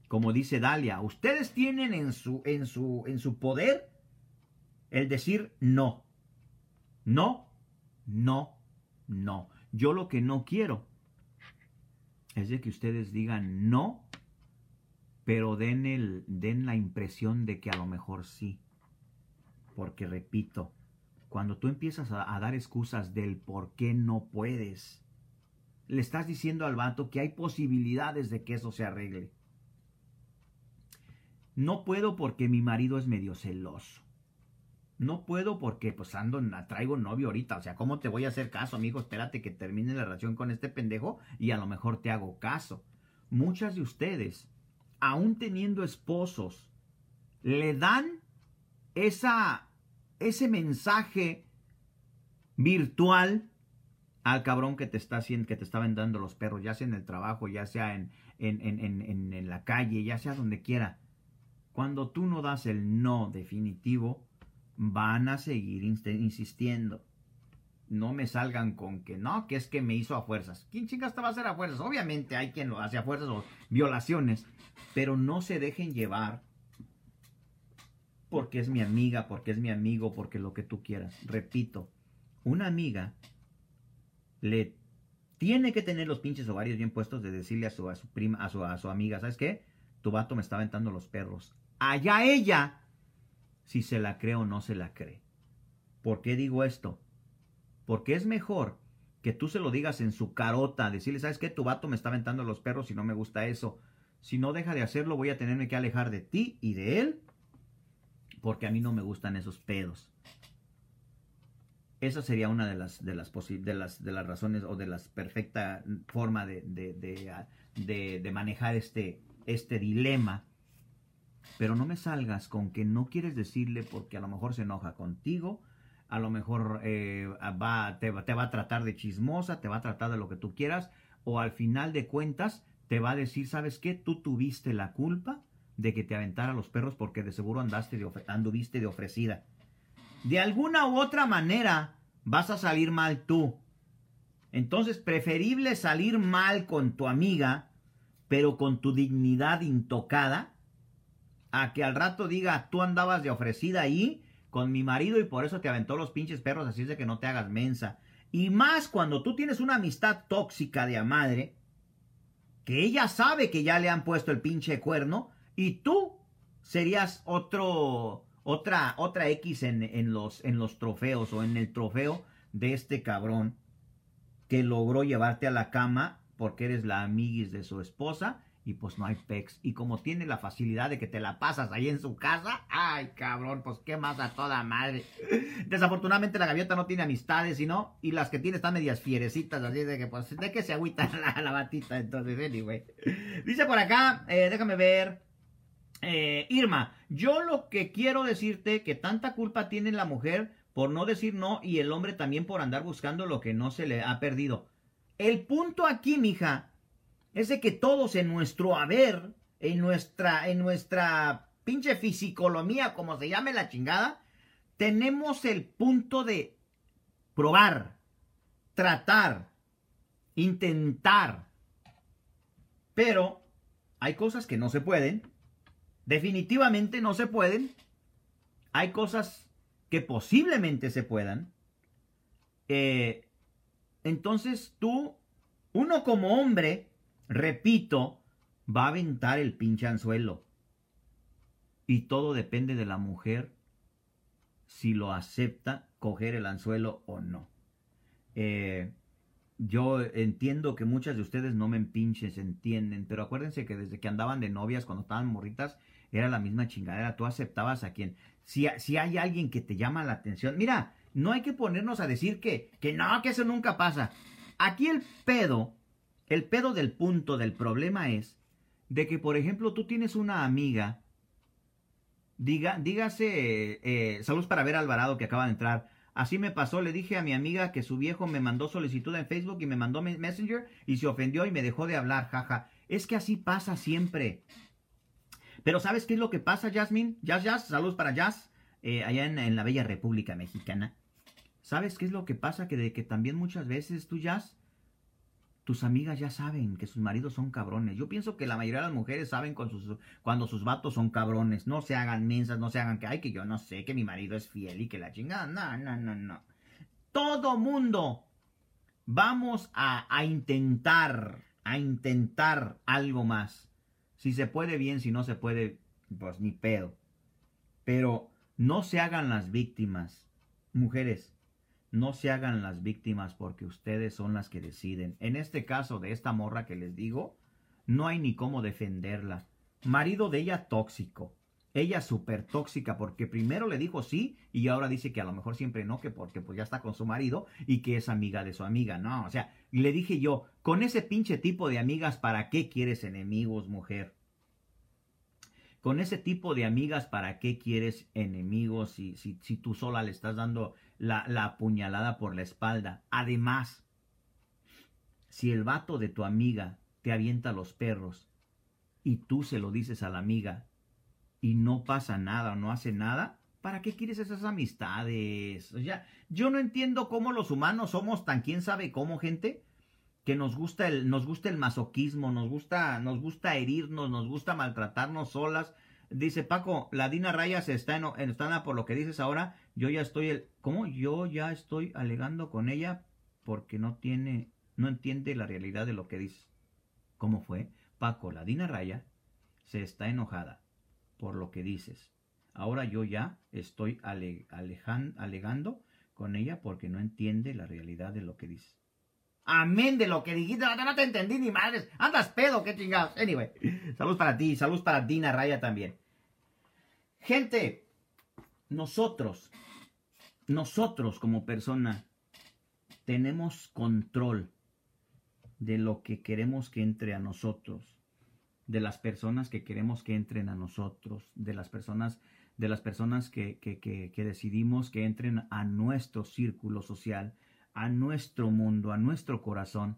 Como dice Dalia, ustedes tienen en su, en su, en su poder el decir no. No, no, no. Yo lo que no quiero es de que ustedes digan no, pero den, el, den la impresión de que a lo mejor sí. Porque repito, cuando tú empiezas a, dar excusas del por qué no puedes, le estás diciendo al vato que hay posibilidades de que eso se arregle. No puedo porque mi marido es medio celoso. No puedo porque pues ando, traigo novio ahorita. O sea, ¿cómo te voy a hacer caso, amigo? Espérate que termine la relación con este pendejo y a lo mejor te hago caso. Muchas de ustedes, aún teniendo esposos, le dan esa, ese mensaje virtual al cabrón que te está haciendo, que te está vendando los perros, ya sea en el trabajo, ya sea en, en, en, en la calle, ya sea donde quiera. Cuando tú no das el no definitivo, van a seguir insistiendo. No me salgan con que no, que es que me hizo a fuerzas. ¿Quién chingas te va a hacer a fuerzas? Obviamente hay quien lo hace a fuerzas o violaciones, pero no se dejen llevar porque es mi amiga, porque es mi amigo, porque lo que tú quieras. Repito, una amiga le tiene que tener los pinches ovarios bien puestos de decirle a su, a su prima, a su, a su amiga, ¿sabes qué? Tu vato me está aventando los perros. Allá ella si se la cree o no se la cree. ¿Por qué digo esto? Porque es mejor que tú se lo digas en su carota, decirle, ¿sabes qué? Tu vato me está aventando los perros y no me gusta eso. Si no deja de hacerlo, voy a tenerme que alejar de ti y de él. porque a mí no me gustan esos pedos. Esa sería una de las, de las, de las, de las razones o de la perfecta forma de, de, de, manejar este, este dilema. Pero no me salgas con que no quieres decirle porque a lo mejor se enoja contigo, a lo mejor eh, va, te, te va a tratar de chismosa, te va a tratar de lo que tú quieras, o al final de cuentas te va a decir, ¿sabes qué? Tú tuviste la culpa de que te aventara los perros porque de seguro andaste de anduviste de ofrecida. De alguna u otra manera vas a salir mal tú. Entonces, preferible salir mal con tu amiga, pero con tu dignidad intocada, a que al rato diga, tú andabas de ofrecida ahí con mi marido y por eso te aventó los pinches perros, así es de que no te hagas mensa. Y más cuando tú tienes una amistad tóxica de a madre, que ella sabe que ya le han puesto el pinche cuerno, y tú serías otro, otra, otra X en, en, los, en los trofeos o en el trofeo de este cabrón que logró llevarte a la cama porque eres la amiguis de su esposa y pues no hay pex. Y como tiene la facilidad de que te la pasas ahí en su casa, ay cabrón, pues qué más a toda madre. Desafortunadamente la gaviota no tiene amistades, sino, y las que tiene están medias fierecitas, así de que pues, de que se agüita la, la batita, entonces, anyway. Dice por acá, eh, déjame ver. Eh, Irma, yo lo que quiero decirte que tanta culpa tiene la mujer por no decir no y el hombre también por andar buscando lo que no se le ha perdido. El punto aquí, mija, es que todos en nuestro haber, en nuestra, en nuestra pinche fisicología, como se llame la chingada, tenemos el punto de probar, tratar, intentar. Pero hay cosas que no se pueden Definitivamente no se pueden. Hay cosas que posiblemente se puedan. Eh, entonces tú, uno como hombre, repito, va a aventar el pinche anzuelo. Y todo depende de la mujer si lo acepta coger el anzuelo o no. Eh, yo entiendo que muchas de ustedes no me pinches, entienden, pero acuérdense que desde que andaban de novias, cuando estaban morritas, era la misma chingadera. Tú aceptabas a quien. Si, si hay alguien que te llama la atención, mira, no hay que ponernos a decir que, que no, que eso nunca pasa. Aquí el pedo, el pedo del punto del problema es de que, por ejemplo, tú tienes una amiga, diga, dígase, eh, saludos para ver Alvarado que acaba de entrar Así me pasó, le dije a mi amiga que su viejo me mandó solicitud en Facebook y me mandó Messenger y se ofendió y me dejó de hablar, jaja. Es que así pasa siempre. Pero ¿sabes qué es lo que pasa, Jasmine? Jazz, Jazz, saludos para Jazz, eh, allá en, la bella República Mexicana. ¿Sabes qué es lo que pasa? Que de que también muchas veces tú, Jazz, tus amigas ya saben que sus maridos son cabrones. Yo pienso que la mayoría de las mujeres saben cuando sus vatos son cabrones. No se hagan mensas, no se hagan que, ay, que yo no sé, que mi marido es fiel y que la chingada. No, no, no, no. Todo mundo vamos a, a intentar, a intentar algo más. Si se puede bien, si no se puede, pues ni pedo. Pero no se hagan las víctimas. Mujeres, no se hagan las víctimas porque ustedes son las que deciden. En este caso de esta morra que les digo, no hay ni cómo defenderla. Marido de ella tóxico. Ella súper tóxica porque primero le dijo sí y ahora dice que a lo mejor siempre no, que porque pues ya está con su marido y que es amiga de su amiga. No, o sea, le dije yo, con ese pinche tipo de amigas, ¿para qué quieres enemigos, mujer? Con ese tipo de amigas, ¿para qué quieres enemigos si, si, si tú sola le estás dando la, la puñalada por la espalda. Además, si el vato de tu amiga te avienta los perros y tú se lo dices a la amiga y no pasa nada o no hace nada, ¿para qué quieres esas amistades? O sea, yo no entiendo cómo los humanos somos tan quién sabe cómo, gente, que nos gusta el, nos gusta el masoquismo, nos gusta, nos gusta herirnos, nos gusta maltratarnos solas, Dice Paco, la Dina Raya se está en, está por lo que dices ahora. Yo ya estoy, el, ¿cómo? Yo ya estoy alegando con ella porque no tiene, no entiende la realidad de lo que dice. ¿Cómo fue? Paco, la Dina Raya se está enojada por lo que dices. Ahora yo ya estoy alegando con ella porque no entiende la realidad de lo que dice. Amén de lo que dijiste, no te entendí ni madres. Andas pedo, qué chingados. Anyway, saludos para ti, saludos para Dina Raya también. Gente, nosotros, nosotros como persona, tenemos control de lo que queremos que entre a nosotros, de las personas que queremos que entren a nosotros, de las personas, de las personas que, que decidimos que entren a nuestro círculo social, a nuestro mundo, a nuestro corazón.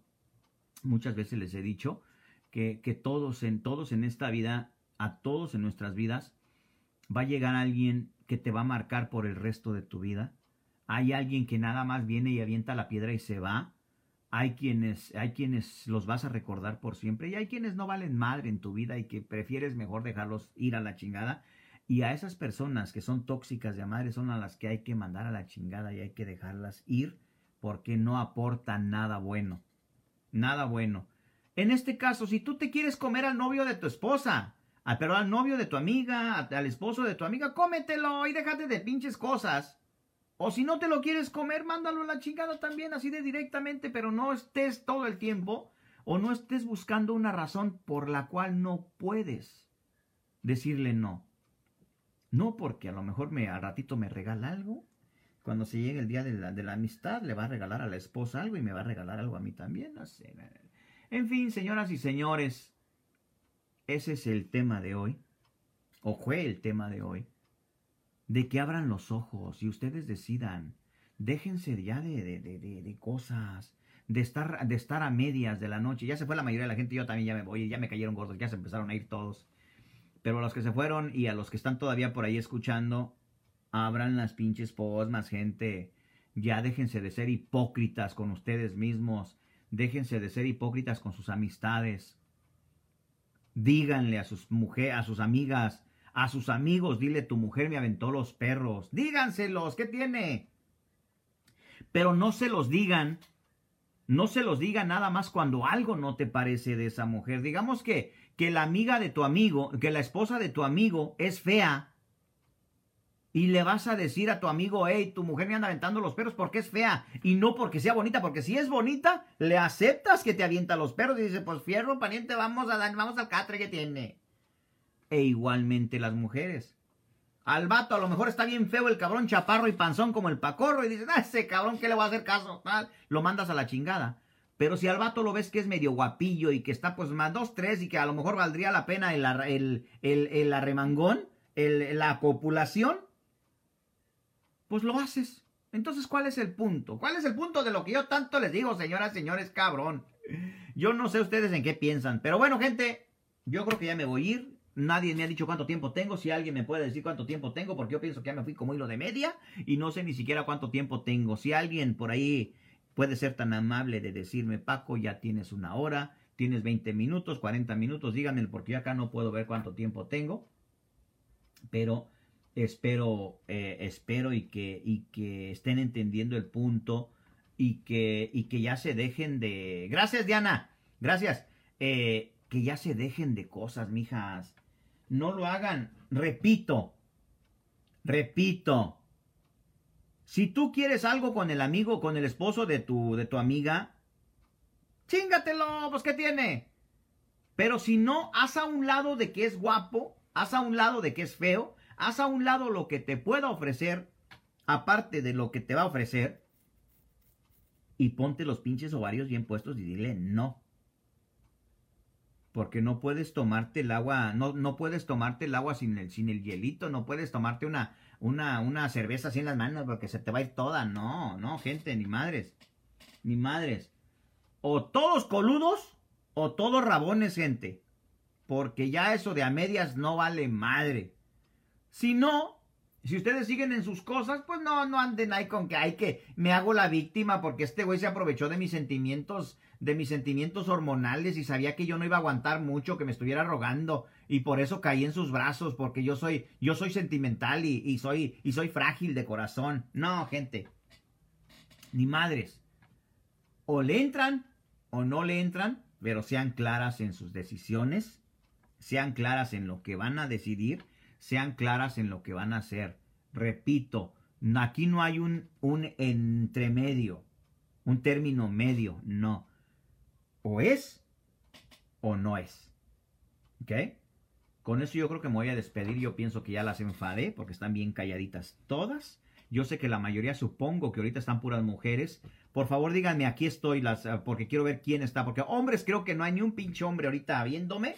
Muchas veces les he dicho que, que todos, en, todos en esta vida, a todos en nuestras vidas, va a llegar alguien que te va a marcar por el resto de tu vida. Hay alguien que nada más viene y avienta la piedra y se va. Hay quienes, hay quienes los vas a recordar por siempre y hay quienes no valen madre en tu vida y que prefieres mejor dejarlos ir a la chingada. Y a esas personas que son tóxicas de madre son a las que hay que mandar a la chingada y hay que dejarlas ir porque no aportan nada bueno. Nada bueno. En este caso, si tú te quieres comer al novio de tu esposa, Ah, pero al novio de tu amiga, al esposo de tu amiga, cómetelo y déjate de pinches cosas. O si no te lo quieres comer, mándalo a la chingada también, así de directamente, pero no estés todo el tiempo o no estés buscando una razón por la cual no puedes decirle no. No porque a lo mejor me, al ratito me regala algo. Cuando se llegue el día de la, de la amistad, le va a regalar a la esposa algo y me va a regalar algo a mí también. No sé. En fin, señoras y señores, ese es el tema de hoy, o fue el tema de hoy, de que abran los ojos y ustedes decidan. Déjense ya de, de, de, de, cosas, de estar, de estar a medias de la noche. Ya se fue la mayoría de la gente, yo también ya me voy, ya me cayeron gordos, ya se empezaron a ir todos. Pero a los que se fueron y a los que están todavía por ahí escuchando, abran las pinches posmas, gente. Ya déjense de ser hipócritas con ustedes mismos. Déjense de ser hipócritas con sus amistades. Díganle a sus mujeres, a sus amigas, a sus amigos, dile tu mujer me aventó los perros. Díganselos, ¿qué tiene? Pero no se los digan, no se los digan nada más cuando algo no te parece de esa mujer. Digamos que, que la amiga de tu amigo, que la esposa de tu amigo es fea y le vas a decir a tu amigo, hey, tu mujer me anda aventando los perros porque es fea y no porque sea bonita, porque si es bonita, le aceptas que te avienta los perros y dice, pues fierro, pariente, vamos a dar, vamos al catre que tiene. E igualmente las mujeres. Al vato a lo mejor está bien feo el cabrón chaparro y panzón como el pacorro y dices, ah, ese cabrón, ¿qué le va a hacer caso? Tal, lo mandas a la chingada. Pero si al vato lo ves que es medio guapillo y que está pues más dos, tres y que a lo mejor valdría la pena el, el, el, el arremangón, la copulación, pues lo haces. Entonces, ¿cuál es el punto? ¿Cuál es el punto de lo que yo tanto les digo, señoras, señores, cabrón? Yo no sé ustedes en qué piensan, pero bueno, gente, yo creo que ya me voy a ir. Nadie me ha dicho cuánto tiempo tengo. Si alguien me puede decir cuánto tiempo tengo, porque yo pienso que ya me fui como hilo de media y no sé ni siquiera cuánto tiempo tengo. Si alguien por ahí puede ser tan amable de decirme, Paco, ya tienes una hora, tienes 20 minutos, 40 minutos, díganme, porque yo acá no puedo ver cuánto tiempo tengo. Pero espero, eh, espero y que, y que estén entendiendo el punto y que, y que ya se dejen de... Gracias, Diana. Gracias. Eh, que ya se dejen de cosas, mijas. No lo hagan. Repito. Repito. Si tú quieres algo con el amigo, con el esposo de tu, de tu amiga, chingatelo, pues ¿qué tiene? Pero si no, haz a un lado de que es guapo, haz a un lado de que es feo, Haz a un lado lo que te pueda ofrecer, aparte de lo que te va a ofrecer, y ponte los pinches ovarios bien puestos y dile no. Porque no puedes tomarte el agua, no, no puedes tomarte el agua sin el, sin el hielito, no puedes tomarte una, una, una cerveza en las manos porque se te va a ir toda. No, no, gente, ni madres, ni madres. O todos coludos o todos rabones, gente. Porque ya eso de a medias no vale madre. Si no, si ustedes siguen en sus cosas, pues no, no anden ahí con que hay que me hago la víctima porque este güey se aprovechó de mis sentimientos, de mis sentimientos hormonales y sabía que yo no iba a aguantar mucho, que me estuviera rogando y por eso caí en sus brazos porque yo soy, yo soy sentimental y, y soy, y soy frágil de corazón. No, gente, ni madres. O le entran o no le entran, pero sean claras en sus decisiones, sean claras en lo que van a decidir sean claras en lo que van a hacer. Repito, aquí no hay un, un entremedio, un término medio, no. O es o no es. ¿Ok? Con eso yo creo que me voy a despedir. Yo pienso que ya las enfadé porque están bien calladitas todas. Yo sé que la mayoría, supongo que ahorita están puras mujeres. Por favor, díganme, aquí estoy, las, eh, porque quiero ver quién está. Porque hombres, creo que no hay ni un pinche hombre ahorita viéndome.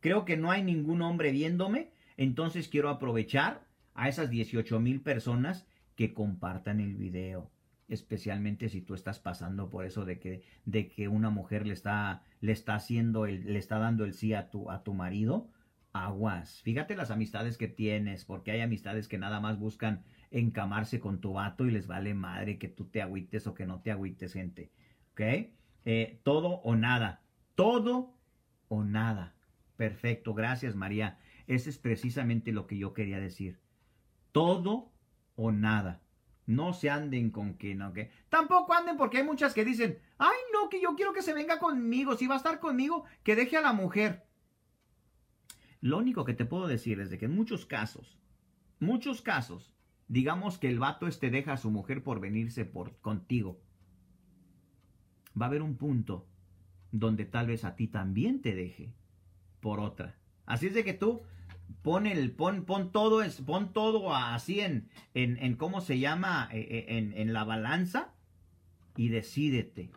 Creo que no hay ningún hombre viéndome. Entonces quiero aprovechar a esas 18 mil personas que compartan el video especialmente si tú estás pasando por eso de que, de que una mujer le está, le está haciendo, el, le está dando el sí a tu, a tu marido, aguas. Fíjate las amistades que tienes, porque hay amistades que nada más buscan encamarse con tu vato y les vale madre que tú te agüites o que no te agüites, gente. ¿Ok? Eh, todo o nada. Todo o nada. Perfecto, gracias María. Ese es precisamente lo que yo quería decir. Todo o nada. No se anden con que no. Tampoco anden porque hay muchas que dicen, ay no, que yo quiero que se venga conmigo. Si va a estar conmigo, que deje a la mujer. Lo único que te puedo decir es de que en muchos casos, muchos casos, digamos que el vato este deja a su mujer por venirse por, contigo. Va a haber un punto donde tal vez a ti también te deje por otra. Así es de que tú pon el, pon, pon todo, pon todo así en, en, en cómo se llama, eh, eh, en, en la balanza y decídete.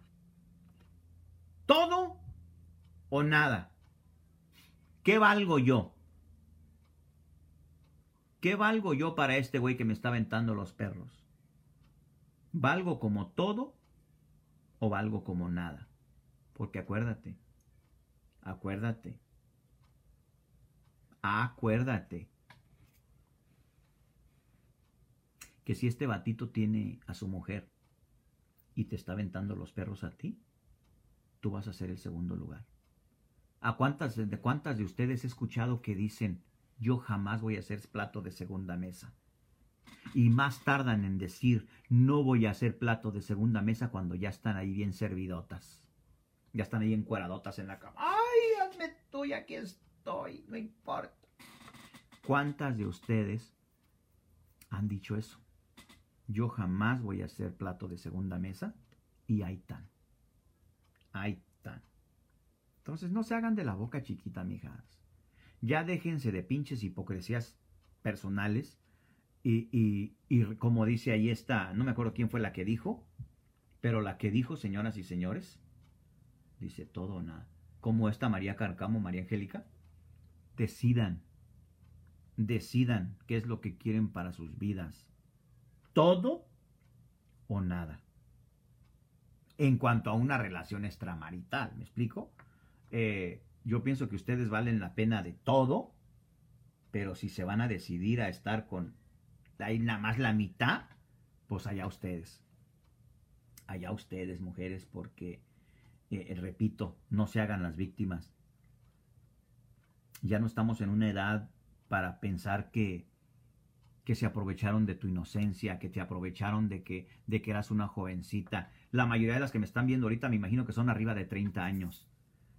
Todo o nada. ¿Qué valgo yo? ¿Qué valgo yo para este güey que me está aventando los perros? ¿Valgo como todo o valgo como nada? Porque acuérdate, acuérdate, acuérdate que si este batito tiene a su mujer y te está aventando los perros a ti, tú vas a ser el segundo lugar. ¿A cuántas de cuántas de ustedes he escuchado que dicen, yo jamás voy a ser plato de segunda mesa? Y más tardan en decir, no voy a ser plato de segunda mesa cuando ya están ahí bien servidotas. Ya están ahí encueradotas en la cama. ¡Ay, hazme tú, aquí estoy! No importa. ¿Cuántas de ustedes han dicho eso? Yo jamás voy a ser plato de segunda mesa. Y ahí están. Ahí están. Entonces no se hagan de la boca chiquita, mijas. Ya déjense de pinches hipocresías personales. Y, y, y como dice ahí esta, no me acuerdo quién fue la que dijo, pero la que dijo, señoras y señores, dice todo o nada. Como esta María Carcamo, María Angélica, decidan, decidan qué es lo que quieren para sus vidas. Todo o nada. En cuanto a una relación extramarital, ¿me explico? Eh, yo pienso que ustedes valen la pena de todo, pero si se van a decidir a estar con ahí nada más la mitad, pues allá ustedes. Allá ustedes, mujeres, porque eh, repito, no se hagan las víctimas. Ya no estamos en una edad para pensar que, que se aprovecharon de tu inocencia, que te aprovecharon de que, de que eras una jovencita. La mayoría de las que me están viendo ahorita me imagino que son arriba de 30 años.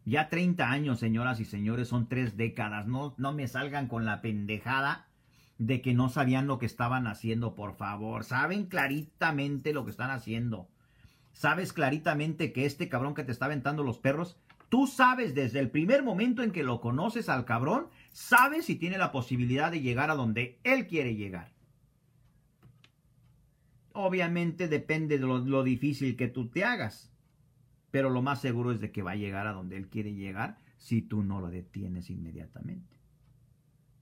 Ya 30 años, señoras y señores, son tres décadas. No, no me salgan con la pendejada de que no sabían lo que estaban haciendo, por favor. Saben claritamente lo que están haciendo sabes claritamente que este cabrón que te está aventando los perros, tú sabes desde el primer momento en que lo conoces al cabrón, sabes si tiene la posibilidad de llegar a donde él quiere llegar. Obviamente depende de lo, difícil que tú te hagas, pero lo más seguro es de que va a llegar a donde él quiere llegar si tú no lo detienes inmediatamente.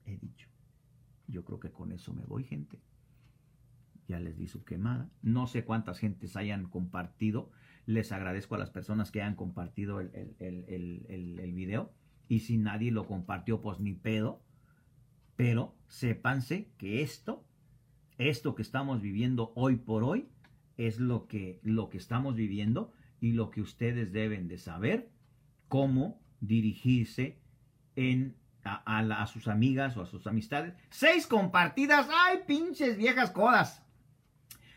He dicho. Yo creo que con eso me voy, gente ya les di su quemada. No sé cuántas gentes hayan compartido. Les agradezco a las personas que hayan compartido el, el, video. Y si nadie lo compartió, pues ni pedo. Pero sépanse que esto, esto que estamos viviendo hoy por hoy, es lo que, lo que estamos viviendo y lo que ustedes deben de saber cómo dirigirse en, a, a, sus amigas o a sus amistades. Seis compartidas. ¡Ay, pinches viejas codas!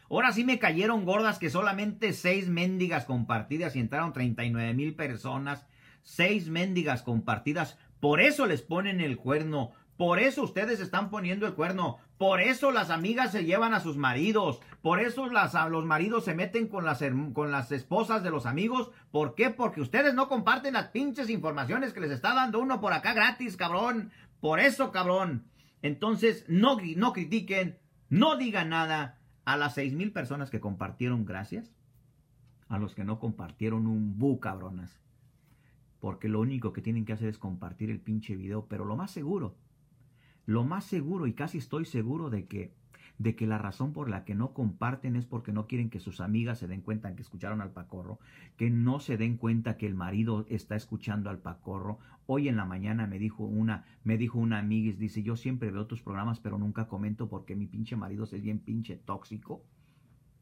Ahora sí me cayeron gordas que solamente seis mendigas compartidas y entraron 39 mil personas. Seis mendigas compartidas. Por eso les ponen el cuerno. Por eso ustedes están poniendo el cuerno. Por eso las amigas se llevan a sus maridos. Por eso las, los maridos se meten con las, con las esposas de los amigos. ¿Por qué? Porque ustedes no comparten las pinches informaciones que les está dando uno por acá gratis, cabrón. Por eso, cabrón. Entonces, no, no critiquen, no digan nada. A las seis mil personas que compartieron, gracias. A los que no compartieron, un bu, cabronas. Porque lo único que tienen que hacer es compartir el pinche video. Pero lo más seguro, lo más seguro y casi estoy seguro de que de que la razón por la que no comparten es porque no quieren que sus amigas se den cuenta que escucharon al pacorro, que no se den cuenta que el marido está escuchando al pacorro. Hoy en la mañana me dijo una, me dijo una amiga, dice, yo siempre veo tus programas, pero nunca comento porque mi pinche marido es bien pinche tóxico.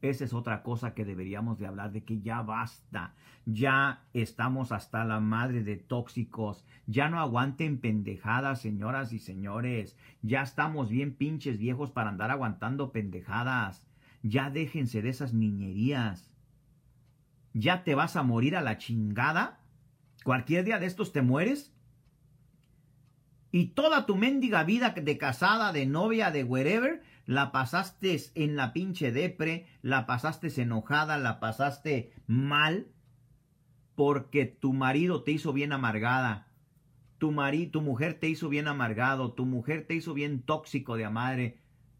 Esa es otra cosa que deberíamos de hablar, de que ya basta, ya estamos hasta la madre de tóxicos, ya no aguanten pendejadas, señoras y señores, ya estamos bien pinches viejos para andar aguantando pendejadas, ya déjense de esas niñerías, ya te vas a morir a la chingada, cualquier día de estos te mueres, y toda tu mendiga vida de casada, de novia, de wherever, la pasaste en la pinche depre, la pasaste enojada, la pasaste mal, porque tu marido te hizo bien amargada, tu, marido, tu mujer te hizo bien amargado, tu mujer te hizo bien tóxico de madre.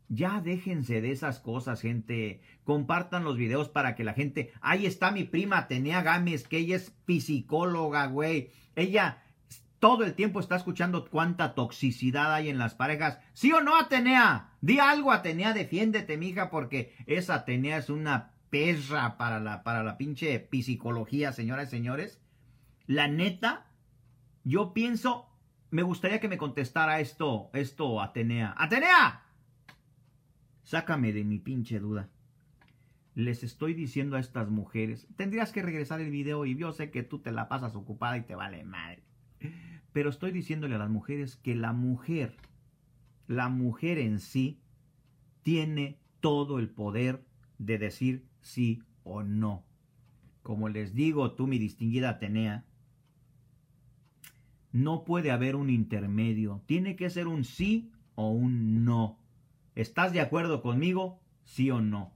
Ya déjense de esas cosas, gente. Compartan los videos para que la gente. Ahí está mi prima Atenea Gámez, que ella es psicóloga, güey. Ella todo el tiempo está escuchando cuánta toxicidad hay en las parejas. ¿Sí o no, Atenea? Di algo, Atenea, defiéndete, mija, porque esa Atenea es una perra para la, para la pinche psicología, señoras y señores. La neta, yo pienso, me gustaría que me contestara esto, esto, Atenea. ¡Atenea! Sácame de mi pinche duda. Les estoy diciendo a estas mujeres, tendrías que regresar el video y yo sé que tú te la pasas ocupada y te vale madre. Pero estoy diciéndole a las mujeres que la mujer, la mujer en sí, tiene todo el poder de decir sí o no. Como les digo, tú, mi distinguida Atenea, no puede haber un intermedio. Tiene que ser un sí o un no. ¿Estás de acuerdo conmigo? Sí o no.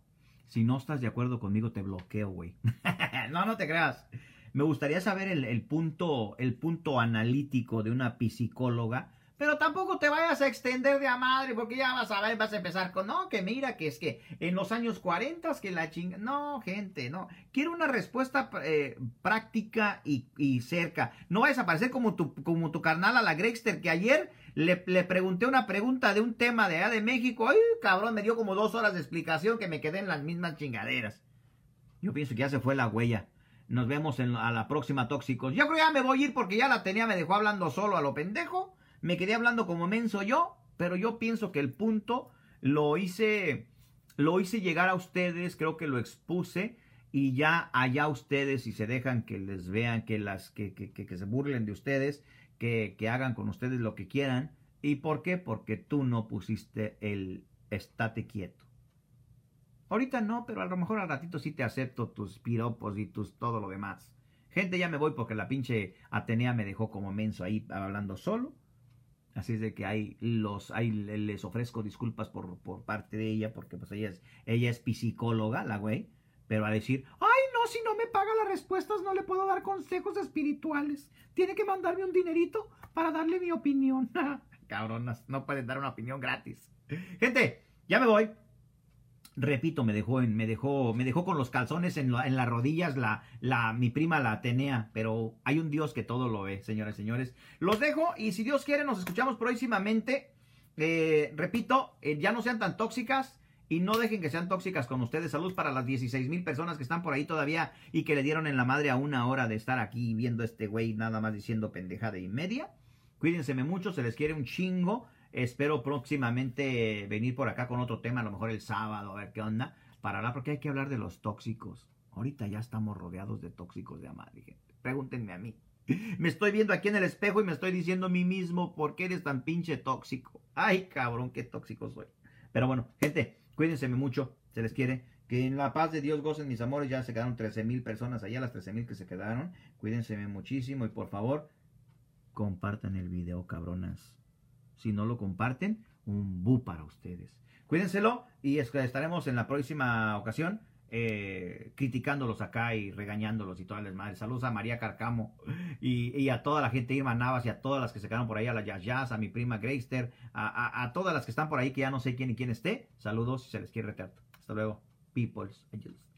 Si no estás de acuerdo conmigo, te bloqueo, güey. no, no te creas. Me gustaría saber el, punto, el punto analítico de una psicóloga, pero tampoco te vayas a extender de a madre, porque ya vas a ver, vas a empezar con, no, que mira, que es que en los años 40, que la chinga. No, gente, no. Quiero una respuesta eh, práctica y, cerca. No vayas a parecer como tu, como tu carnal a la Grexter, que ayer le, le, pregunté una pregunta de un tema de allá de México. Ay, cabrón, me dio como dos horas de explicación que me quedé en las mismas chingaderas. Yo pienso que ya se fue la huella. Nos vemos en, a la próxima, tóxicos. Yo creo que ya me voy a ir porque ya la tenía, me dejó hablando solo a lo pendejo. Me quedé hablando como menso yo, pero yo pienso que el punto lo hice, lo hice llegar a ustedes, creo que lo expuse y ya allá ustedes, si se dejan que les vean, que, las, que, que, que, que se burlen de ustedes, que, que hagan con ustedes lo que quieran. ¿Y por qué? Porque tú no pusiste el estate quieto. Ahorita no, pero a lo mejor al ratito sí te acepto tus piropos y tus todo lo demás. Gente, ya me voy porque la pinche Atenea me dejó como menso ahí hablando solo. Así es de que ahí los, ahí les ofrezco disculpas por, por parte de ella, porque pues ella es, ella es psicóloga, la güey. Pero a decir, ay no, si no me paga las respuestas no le puedo dar consejos espirituales. Tiene que mandarme un dinerito para darle mi opinión. Cabronas, no pueden dar una opinión gratis. Gente, ya me voy repito, me dejó, me dejó, me dejó con los calzones en, en, las rodillas la, la, mi prima la Atenea, pero hay un Dios que todo lo ve, señores y señores. Los dejo y si Dios quiere nos escuchamos próximamente. Eh, repito, eh, ya no sean tan tóxicas y no dejen que sean tóxicas con ustedes. Salud para las 16 mil personas que están por ahí todavía y que le dieron en la madre a una hora de estar aquí viendo este güey nada más diciendo pendejada y media. Cuídense mucho, se les quiere un chingo. Espero próximamente venir por acá con otro tema, a lo mejor el sábado, a ver qué onda, para hablar, porque hay que hablar de los tóxicos. Ahorita ya estamos rodeados de tóxicos de amadre, gente. Pregúntenme a mí. Me estoy viendo aquí en el espejo y me estoy diciendo a mí mismo, ¿por qué eres tan pinche tóxico? Ay, cabrón, qué tóxico soy. Pero bueno, gente, cuídense mucho, se les quiere. Que en la paz de Dios gocen mis amores, ya se quedaron 13 mil personas allá, las 13 mil que se quedaron. Cuídense muchísimo y por favor, compartan el video, cabronas. Si no lo comparten, un bu para ustedes. Cuídenselo y estaremos en la próxima ocasión eh, criticándolos acá y regañándolos y todas las madres. Saludos a María Carcamo y, a toda la gente Irma Navas y a todas las que se quedaron por ahí, a la Jazz, a mi prima Grayster, a, todas las que están por ahí que ya no sé quién y quién esté. Saludos si se les quiere retrato. Hasta luego. People's Angels.